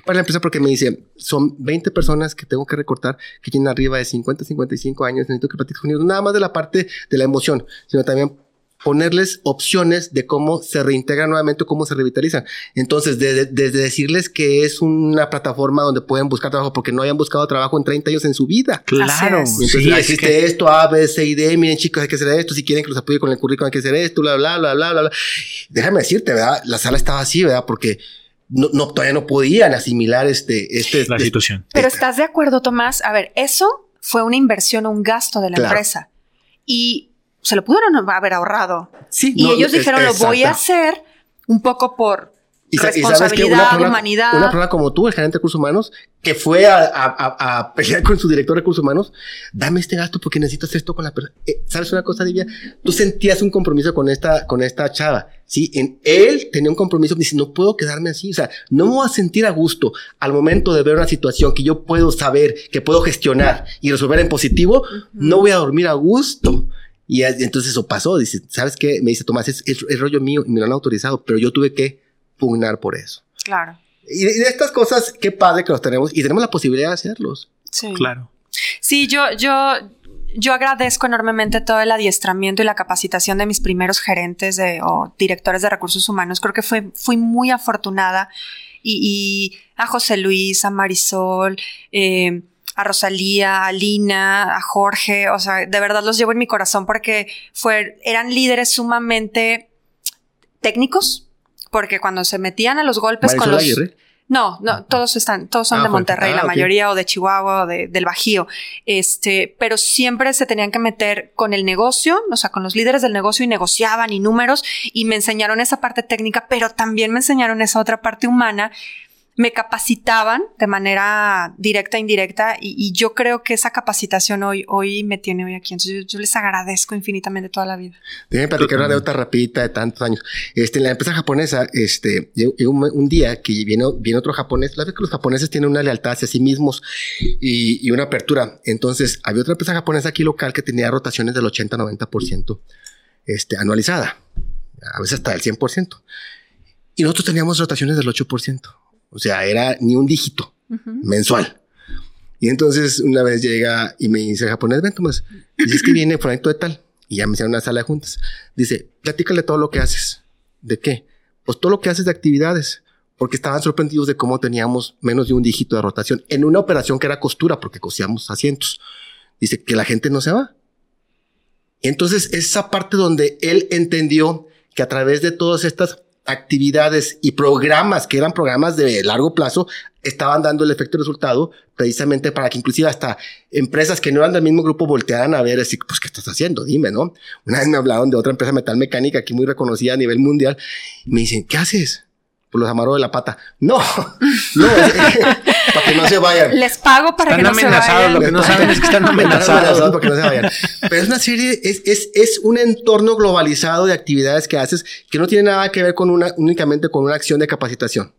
para la empresa porque me dice, son 20 personas que tengo que recortar que tienen arriba de 50, 55 años, necesito que platiques con ellos, nada más de la parte de la emoción, sino también ponerles opciones de cómo se reintegran nuevamente, cómo se revitalizan. Entonces, desde, decirles que es una plataforma donde pueden buscar trabajo porque no hayan buscado trabajo en 30 años en su vida. Claro. Entonces, sí, existe esto, A, B, C y D. Miren, chicos, hay que hacer esto. Si quieren que los apoye con el currículum, hay que hacer esto, bla, bla, bla, bla, bla. Déjame decirte, ¿verdad? La sala estaba así, ¿verdad? Porque no, todavía no podían asimilar este, este, la situación. Pero estás de acuerdo, Tomás. A ver, eso fue una inversión o un gasto de la empresa y se lo pudieron haber ahorrado. Sí, y ellos dijeron, lo voy a hacer un poco por responsabilidad, humanidad. Una persona como tú, el gerente de recursos humanos, que fue a, pelear con su director de recursos humanos, dame este gasto porque necesitas esto con la persona. Eh, ¿Sabes una cosa, Divia? Tú sentías un compromiso con esta, con esta chava. Sí, en él tenía un compromiso, dice, no puedo quedarme así, o sea, no me voy a sentir a gusto al momento de ver una situación que yo puedo saber, que puedo gestionar y resolver en positivo, no voy a dormir a gusto. Y entonces eso pasó, dice, ¿sabes qué? Me dice, Tomás, es, es rollo mío y me lo han autorizado, pero yo tuve que pugnar por eso. Claro. Y de, estas cosas, qué padre que los tenemos y tenemos la posibilidad de hacerlos. Sí. Claro. Sí, yo, yo, yo agradezco enormemente todo el adiestramiento y la capacitación de mis primeros gerentes de, o directores de recursos humanos. Creo que fue, fui muy afortunada y, a José Luis, a Marisol, eh, a Rosalía, a Lina, a Jorge, o sea, de verdad los llevo en mi corazón porque fue, eran líderes sumamente técnicos, porque cuando se metían a los golpes con los... No, no, todos están, todos son ah, de Monterrey, la ah, mayoría, o de Chihuahua, o de, del Bajío. Este, pero siempre se tenían que meter con el negocio, o sea, con los líderes del negocio y negociaban y números, y me enseñaron esa parte técnica, pero también me enseñaron esa otra parte humana me capacitaban de manera directa e indirecta y, yo creo que esa capacitación hoy, hoy me tiene hoy aquí. Entonces yo, les agradezco infinitamente toda la vida. Déjenme platicar una anécdota rapidita de tantos años. Este, en la empresa japonesa, este, llegó un, día que viene, viene otro japonés. La vez que los japoneses tienen una lealtad hacia sí mismos y, y, una apertura. Entonces había otra empresa japonesa aquí local que tenía rotaciones del 80-90% este, anualizada. A veces hasta del 100%. Y nosotros teníamos rotaciones del 8%. O sea, era ni un dígito mensual. Y entonces una vez llega y me dice el japonés, ven Tomás, dice es que viene proyecto de tal. Y ya me hicieron una sala de juntas. Dice, platícale todo lo que haces. ¿De qué? Pues todo lo que haces de actividades. porque estaban sorprendidos de cómo teníamos menos de un dígito de rotación en una operación que era costura, porque cosíamos asientos. Dice que la gente no se va. Entonces, esa parte donde él entendió que a través de todas estas actividades y programas que eran programas de largo plazo estaban dando el efecto resultado precisamente para que inclusive hasta empresas que no eran del mismo grupo voltearan a ver así, pues, ¿qué estás haciendo? Dime, ¿no? Una vez me hablaron de otra empresa metal mecánica aquí muy reconocida a nivel mundial y me dicen, ¿qué haces? Pues los amarro de la pata. No, no, para que no se vayan. Les pago para que no se vayan. Lo que no saben es que están amenazados. para que no se vayan. Pero es una serie, es, es, es un entorno globalizado de actividades que haces que no tiene nada que ver con una, únicamente con una acción de capacitación.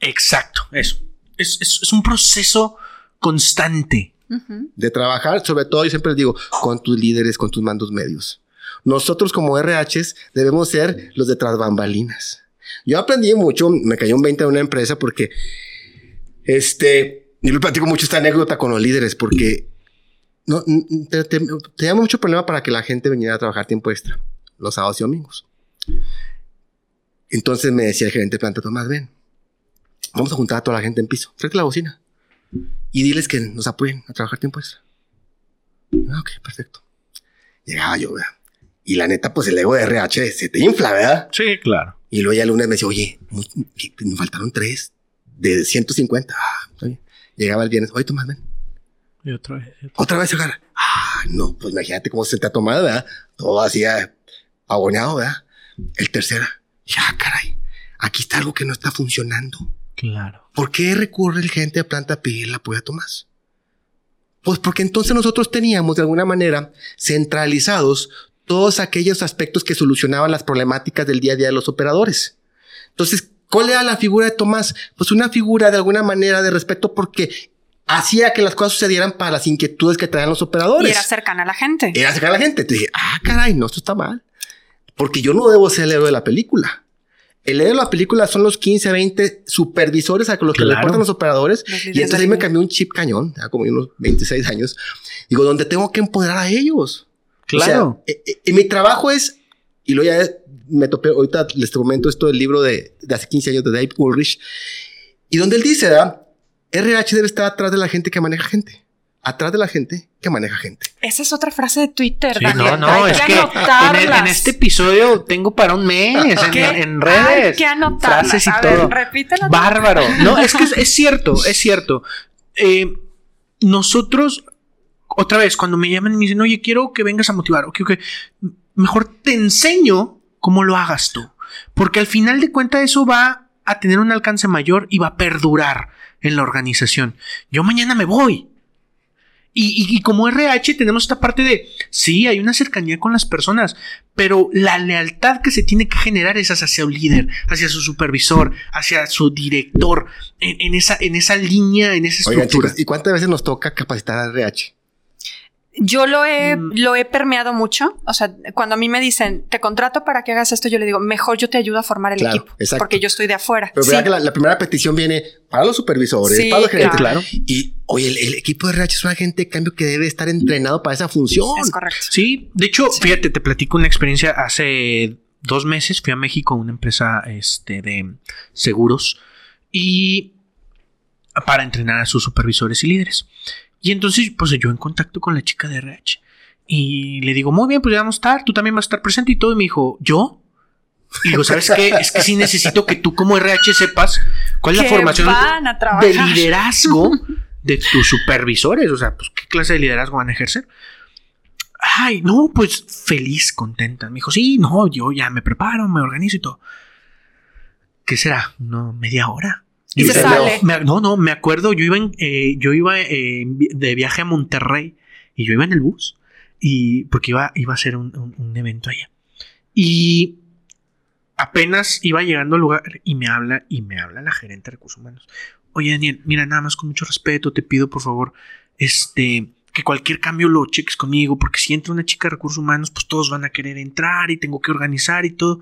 Exacto, eso. Es, es, es un proceso constante. De trabajar, sobre todo, yo siempre les digo, con tus líderes, con tus mandos medios. Nosotros como RHs debemos ser los de tras bambalinas. Yo aprendí mucho, me cayó un 20 de una empresa porque, este, yo le platico mucho esta anécdota con los líderes porque no, te, te, teníamos mucho problema para que la gente viniera a trabajar tiempo extra, los sábados y domingos. Entonces me decía el gerente planta, Tomás, ven, vamos a juntar a toda la gente en piso, tráete la bocina y diles que nos apoyen a trabajar tiempo extra. Ah, ok, perfecto. Llegaba yo, ¿verdad? Y la neta, pues el ego de RH se te infla, ¿verdad? Sí, claro. Y luego ya el lunes me decía, oye, me faltaron tres de 150. Ah, bien. Llegaba el viernes, oye, Tomás, ven. Y otra vez. y otra- Otra vez, Agar. Ah, no, pues imagínate cómo se te ha tomado, ¿verdad? Todo así eh, agoneado, ¿verdad? El tercero, ya, caray, aquí está algo que no está funcionando. Claro. ¿Por qué recurre el gente a planta a pedir el apoyo a Tomás? Pues porque entonces nosotros teníamos de alguna manera centralizados todos aquellos aspectos que solucionaban las problemáticas del día a día de los operadores. Entonces, ¿cuál era la figura de Tomás? Pues una figura de alguna manera de respeto porque hacía que las cosas sucedieran para las inquietudes que traían los operadores. Y era cercana a la gente. Era cerca a la gente. Te dije, ah, caray, no, esto está mal. Porque yo no debo ser el héroe de la película. El héroe de la película son los 15, 20 supervisores a los que Claro. reportan los operadores. Los Y entonces ahí me cambió un chip cañón, ya como unos 26 años. Digo, donde tengo que empoderar a ellos. Claro. O sea, eh, eh, y mi trabajo es, y luego ya me topé, ahorita les comento esto del libro de, de hace 15 años de Dave Ulrich, y donde él dice, ¿verdad? RH debe estar atrás de la gente que maneja gente. Atrás de la gente que maneja gente. Esa es otra frase de Twitter, Sí, Daniel. no, no, Hay es que en, anotarlas. en este episodio tengo para un mes en, en redes. Hay que anotarlas. frases y A ver, todo. Bárbaro. No, es que es, es cierto, es cierto. Eh, nosotros, otra vez, cuando me llaman y me dicen, oye, quiero que vengas a motivar, ok, ok, mejor te enseño cómo lo hagas tú. Porque al final de cuentas eso va a tener un alcance mayor y va a perdurar en la organización. Yo mañana me voy. Y, y- y como RH tenemos esta parte de, sí, hay una cercanía con las personas, pero la lealtad que se tiene que generar es hacia su líder, hacia su supervisor, hacia su director, en, en esa, en esa línea, en esa Oigan, estructura. chicos, ¿y cuántas veces nos toca capacitar a RH? Yo lo he, Mm. lo he permeado mucho. O sea, cuando a mí me dicen, te contrato para que hagas esto, yo le digo, mejor yo te ayudo a formar el Claro, equipo. exacto. Porque yo estoy de afuera. Pero Sí. que la, la primera petición viene para los supervisores, Sí, para los gerentes. claro. Y oye, el, el equipo de RH es un agente de cambio que debe estar entrenado para esa función. Es correcto. Sí, de hecho, fíjate, te platico una experiencia hace dos meses. Fui a México a una empresa este, de seguros y para entrenar a sus supervisores y líderes. Y entonces, pues yo en contacto con la chica de RH y le digo, muy bien, pues ya vamos a estar, tú también vas a estar presente y todo. Y me dijo, ¿yo? Y digo, ¿sabes qué? Es que sí necesito que tú como RH sepas cuál es la formación de liderazgo de tus supervisores. O sea, pues, ¿qué clase de liderazgo van a ejercer? Ay, no, pues feliz, contenta. Me dijo, sí, no, yo ya me preparo, me organizo y todo. ¿Qué será? No, media hora. Y Y se se sale. Me- no, no, me acuerdo, yo iba, en, eh, yo iba eh, de viaje a Monterrey y yo iba en el bus y porque iba, iba a hacer un, un- un evento allá. Y apenas iba llegando al lugar y me habla y me habla la gerente de recursos humanos. Oye, Daniel, mira, nada más con mucho respeto, te pido por favor, este, que cualquier cambio lo cheques conmigo, porque si entra una chica de recursos humanos, pues todos van a querer entrar y tengo que organizar y todo.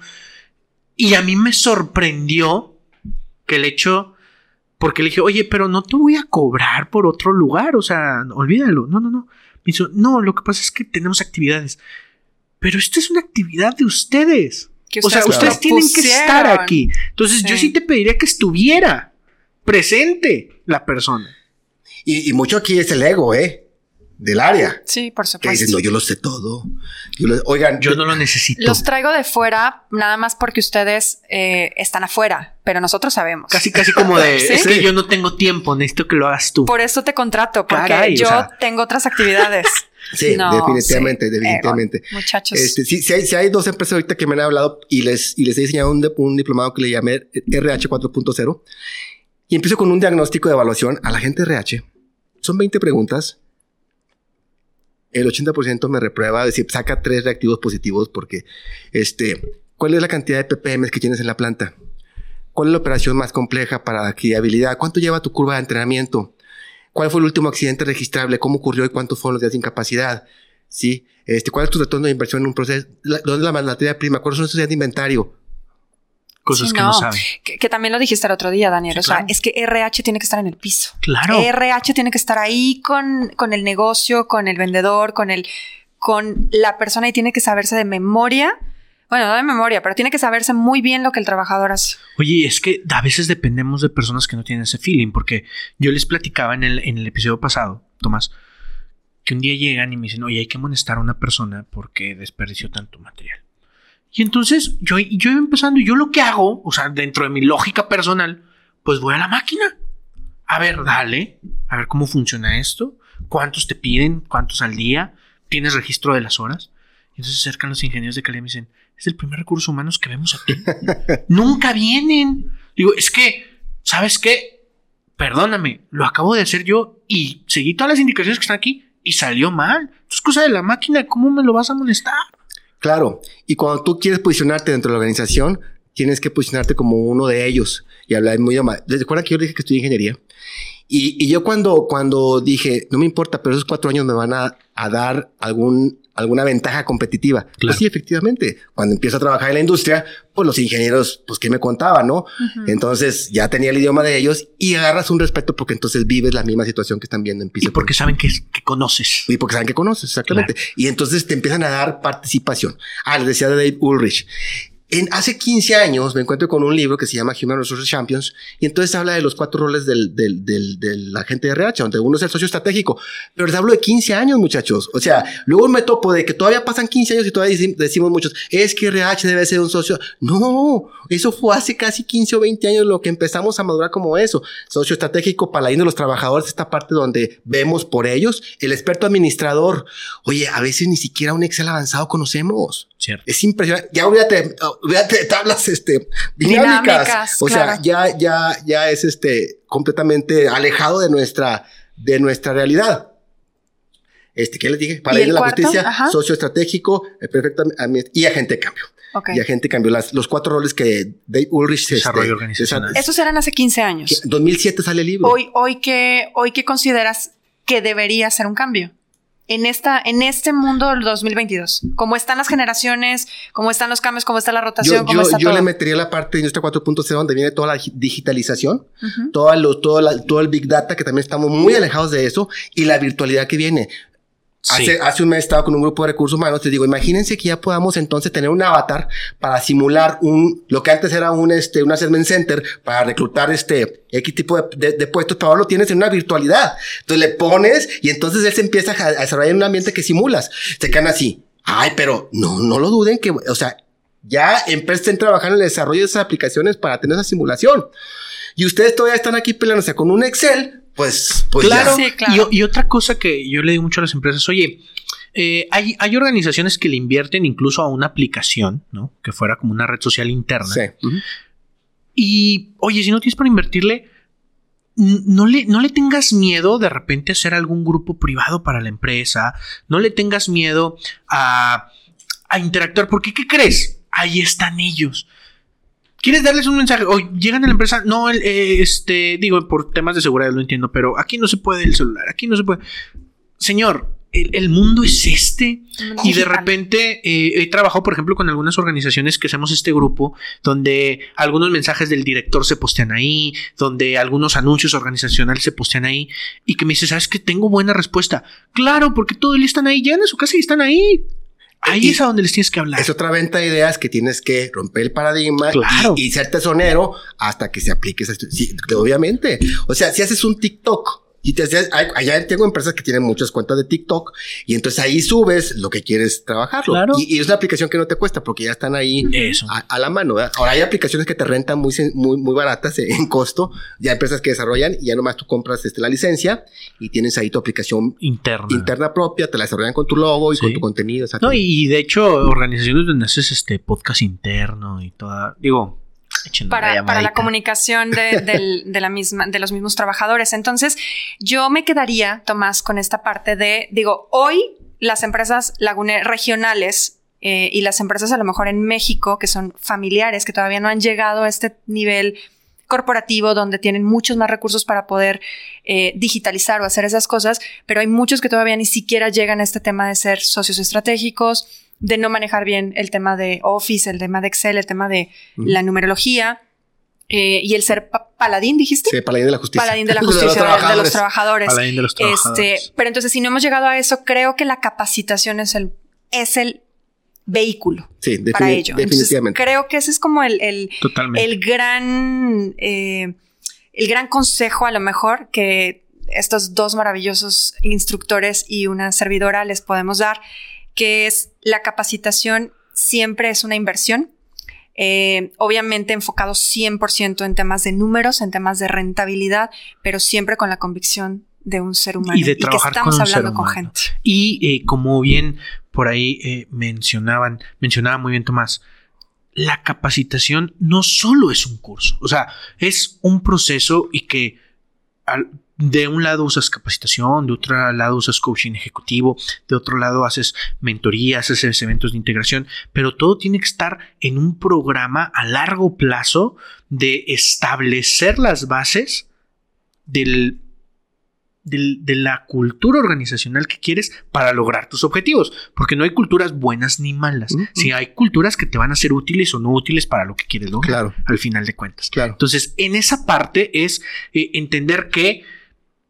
Y a mí me sorprendió que el hecho, porque le dije, oye, pero no te voy a cobrar por otro lugar, o sea, olvídalo, no, no, no. Me dijo, no, lo que pasa es que tenemos actividades, pero esta es una actividad de ustedes. que O sea, ustedes ustedes tienen que estar aquí. Entonces, yo Sí. sí te pediría que estuviera presente la persona. Y, y mucho aquí es el ego, ¿eh? Del área. Sí, por Que supuesto. dices, no, yo lo sé todo. Yo lo- oigan, Yo no lo necesito. Los traigo de fuera nada más porque ustedes eh, están afuera, pero nosotros sabemos. Casi, casi como de, ¿Sí? es que yo no tengo tiempo, necesito que lo hagas tú. Por eso te contrato, porque Caray, o yo sea. tengo otras actividades. Sí, No, definitivamente, sí. definitivamente. Eh, muchachos. Este, sí, sí hay, sí hay dos empresas ahorita que me han hablado y les, y les he diseñado un, un diplomado que le llamé RH 4.0 y empiezo con un diagnóstico de evaluación a la gente RH. Son 20 preguntas. El 80% me reprueba, es decir, saca tres reactivos positivos porque, este, ¿cuál es la cantidad de ppm que tienes en la planta? ¿Cuál es la operación más compleja para fiabilidad? ¿Cuánto lleva tu curva de entrenamiento? ¿Cuál fue el último accidente registrable? ¿Cómo ocurrió y cuántos fueron los días de incapacidad? ¿Sí? Este, ¿Cuál es tu retorno de inversión en un proceso? La- ¿Dónde es la materia prima? ¿Cuáles son esos días de inventario? Cosas Sí, que no, saben. Que, que también lo dijiste el otro día, Daniel. Sí, o sea, es que RH tiene que estar en el piso. Claro. RH tiene que estar ahí con, con el negocio, con el vendedor, con el, con la persona y tiene que saberse de memoria. Bueno, no de memoria, pero tiene que saberse muy bien lo que el trabajador hace. Oye, es que a veces dependemos de personas que no tienen ese feeling, porque yo les platicaba en el, en el episodio pasado, Tomás, que un día llegan y me dicen, oye, hay que amonestar a una persona porque desperdició tanto material. Y entonces yo, yo iba empezando y yo lo que hago, o sea, dentro de mi lógica personal, pues voy a la máquina. A ver, dale, a ver cómo funciona esto, cuántos te piden, cuántos al día, tienes registro de las horas. Y entonces se acercan los ingenieros de calidad y me dicen, es el primer recurso humano que vemos aquí. Nunca vienen. Digo, es que, ¿sabes qué? Perdóname, lo acabo de hacer yo y seguí todas las indicaciones que están aquí y salió mal. Es cosa de la máquina, ¿cómo me lo vas a molestar? Claro. Y cuando tú quieres posicionarte dentro de la organización, tienes que posicionarte como uno de ellos y hablar muy idioma. Recuerda que yo dije que estudié ingeniería. Y, y yo cuando, cuando dije, no me importa, pero esos cuatro años me van a, a dar algún, alguna ventaja competitiva. Claro. Pues sí, efectivamente. Cuando empiezo a trabajar en la industria, pues los ingenieros, pues qué me contaban, ¿no? Entonces ya tenía el idioma de ellos y agarras un respeto porque entonces vives la misma situación que están viendo en piso. Y porque saben que, que conoces. Y porque saben que conoces, exactamente. Y entonces te empiezan a dar participación. Ah, les decía de Dave Ulrich. En, hace 15 años me encuentro con un libro que se llama Human Resources Champions y entonces habla de los cuatro roles del, del, del, del agente de RH, donde uno es el socio estratégico. Pero les hablo de 15 años, muchachos. O sea, luego me topo de que todavía pasan 15 años y todavía deci- decimos muchos, es que RH debe ser un socio. No, eso fue hace casi 15 o 20 años lo que empezamos a madurar como eso. Socio estratégico, paladín de los trabajadores, esta parte donde vemos por ellos. El experto administrador. Oye, a veces ni siquiera un Excel avanzado conocemos. Cierto. Es impresionante. Ya olvídate, olvídate de tablas este, dinámicas. Dinámicas, o claro. sea, ya, ya, ya es este completamente alejado de nuestra, de nuestra realidad. Este, ¿qué les dije? Para ¿Y ir de la cuarto? justicia, Ajá. socio estratégico, eh, perfecto y agente de cambio. Y agente de cambio. Las, los cuatro roles que Dave Ulrich Desarrollo este, organizacional. desa- Esos eran hace 15 años. que- 2007 sale el libro. Hoy, hoy que, hoy que consideras que debería ser un cambio. En esta, en este mundo del 2022. ¿Cómo están las generaciones? ¿Cómo están los cambios? ¿Cómo está la rotación? yo ¿Cómo yo, está yo todo? le metería la parte de industria 4.0 donde viene toda la gi- digitalización, todo, lo, todo, la- todo el Big Data, que también estamos muy alejados de eso, y la virtualidad que viene. Sí. Hace, hace un mes estaba con un grupo de recursos humanos, te digo, imagínense que ya podamos entonces tener un avatar para simular un, lo que antes era un, este, un assessment center para reclutar este, X tipo de, de- de puestos, pero ahora lo tienes en una virtualidad. Entonces le pones y entonces él se empieza a, a desarrollar en un ambiente que simulas. Se quedan así. Ay, pero no, no lo duden que, o sea, ya estén trabajando en el desarrollo de esas aplicaciones para tener esa simulación. Y ustedes todavía están aquí peleándose con un Excel, pues, pues claro. ya. Sí, claro. Y, y otra cosa que yo le digo mucho a las empresas, oye, eh, hay, hay organizaciones que le invierten incluso a una aplicación, ¿no? Que fuera como una red social interna. Sí. Y, oye, si no tienes para invertirle, n- no le, no le tengas miedo de repente a hacer algún grupo privado para la empresa. No le tengas miedo a, a interactuar, porque ¿qué crees? Ahí están ellos. ¿Quieres darles un mensaje? O llegan a la empresa, no, el, eh, este, digo, por temas de seguridad lo entiendo, pero aquí no se puede el celular, aquí no se puede. Señor, el, el mundo es este. Y de repente eh, he trabajado, por ejemplo, con algunas organizaciones que hacemos este grupo, donde algunos mensajes del director se postean ahí, donde algunos anuncios organizacionales se postean ahí, y que me dice, ¿sabes que Tengo buena respuesta. Claro, porque todo el día están ahí, llegan a su casa y están ahí. Ahí es a donde les tienes que hablar. Es otra venta de ideas que tienes que romper el paradigma Claro. y, y ser tesonero hasta que se aplique esa sí, obviamente. O sea, si haces un TikTok y te haces, hay- allá tengo empresas que tienen muchas cuentas de TikTok y entonces ahí subes lo que quieres trabajarlo. Claro. Y, y es una aplicación que no te cuesta porque ya están ahí Eso. a, a la mano. ¿verdad? Ahora hay aplicaciones que te rentan muy, muy, muy baratas en en costo. Ya hay empresas que desarrollan y ya nomás tú compras este, la licencia y tienes ahí tu aplicación Interna. interna propia, te la desarrollan con tu logo y Sí. con tu contenido. No, y, y de hecho, organizaciones donde haces este podcast interno y toda. Digo, para, para la comunicación de, del- de la misma, de los mismos trabajadores. Entonces, yo me quedaría, Tomás, con esta parte de, digo, hoy las empresas regionales eh, y las empresas a lo mejor en México, que son familiares, que todavía no han llegado a este nivel corporativo donde tienen muchos más recursos para poder eh, digitalizar o hacer esas cosas, pero hay muchos que todavía ni siquiera llegan a este tema de ser socios estratégicos, de no manejar bien el tema de Office, el tema de Excel, el tema de la numerología eh, y el ser pa- paladín, dijiste. Sí, paladín de la justicia. Paladín de la justicia, de, de los trabajadores. Paladín de los Este, trabajadores. pero entonces, si no hemos llegado a eso, creo que la capacitación es el, es el vehículo Sí, para ello. Entonces, definitivamente. creo que ese es como el, el, el gran, eh, el gran consejo a lo mejor que estos dos maravillosos instructores y una servidora les podemos dar, que es la capacitación siempre es una inversión. eh, obviamente enfocado 100% en temas de números, en temas de rentabilidad, pero siempre con la convicción de un ser humano Y de que trabajar estamos con hablando gente. Y eh, como bien por ahí eh, mencionaban, mencionaba muy bien Tomás, la capacitación no solo es un curso, o sea, es un proceso y que al- de un lado usas capacitación, de otro lado usas coaching ejecutivo, de otro lado haces mentorías, haces eventos de integración, pero todo tiene que estar en un programa a largo plazo de establecer las bases del del- de la cultura organizacional que quieres para lograr tus objetivos. Porque no hay culturas buenas ni malas. Si hay culturas que te van a ser útiles o no útiles para lo que quieres lograr. Claro. Al final de cuentas. Claro. Entonces, en esa parte es eh, entender que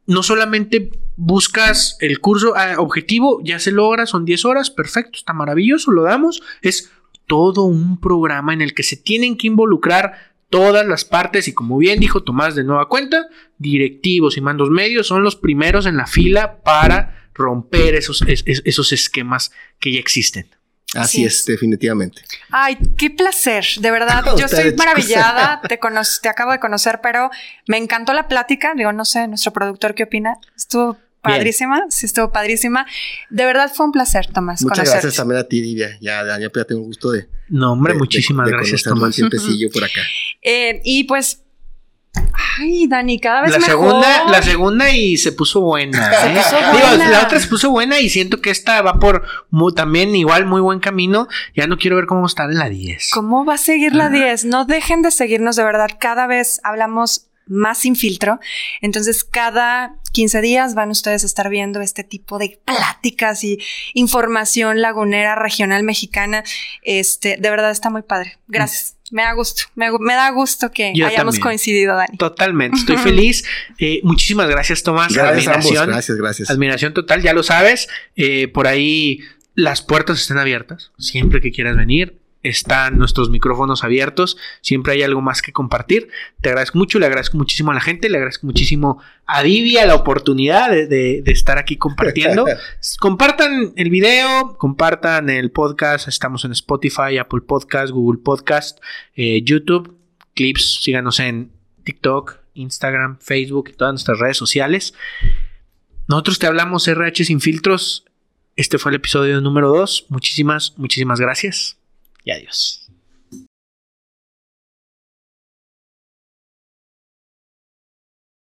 no solamente buscas el curso ah, objetivo, ya se logra, son 10 horas, perfecto, está maravilloso, lo damos. Es todo un programa en el que se tienen que involucrar todas las partes y como bien dijo Tomás de nueva cuenta, directivos y mandos medios son los primeros en la fila para romper esos, es- es- esos esquemas que ya existen. Así es, definitivamente. Ay, qué placer, de verdad. Yo estoy maravillada, te, te acabo de conocer, pero me encantó la plática. Digo, no sé, nuestro productor, ¿qué opina? Estuvo padrísima, sí estuvo padrísima. De verdad fue un placer, Tomás, Muchas conocerte. gracias también a ti, Divia. Ya, ya, ya tengo gusto de. No, hombre, de- muchísimas de- de gracias, un Tomás. tiempecillo por acá. Eh, y pues, ay, Dani, cada vez La mejor. segunda, la segunda y se puso buena. Se ¿eh? puso Digo, buena. la otra se puso buena y siento que esta va por mu- también igual muy buen camino. Ya no quiero ver cómo está en la 10. ¿Cómo va a seguir la 10? No dejen de seguirnos de verdad. Cada vez hablamos más sin filtro. Entonces, cada 15 días van ustedes a estar viendo este tipo de pláticas y información lagunera regional mexicana. Este, de verdad está muy padre. Gracias. Me da gusto. Me, da gusto que Yo hayamos también. coincidido, Dani. Totalmente, estoy feliz. Eh, muchísimas gracias, Tomás. Gracias a ambos. Admiración. Gracias, gracias. Admiración total, ya lo sabes. Eh, por ahí las puertas están abiertas. Siempre que quieras venir, están nuestros micrófonos abiertos. Siempre hay algo más que compartir. Te agradezco mucho, le agradezco muchísimo a la gente, le agradezco muchísimo a Divia la oportunidad de, de- de estar aquí compartiendo. compartan el video, compartan el podcast. Estamos en Spotify, Apple Podcast, Google Podcast, eh, YouTube, clips. Síganos en TikTok, Instagram, Facebook y todas nuestras redes sociales. Nosotros te hablamos RH sin filtros. Este fue el episodio número 2. Muchísimas, muchísimas gracias y adiós.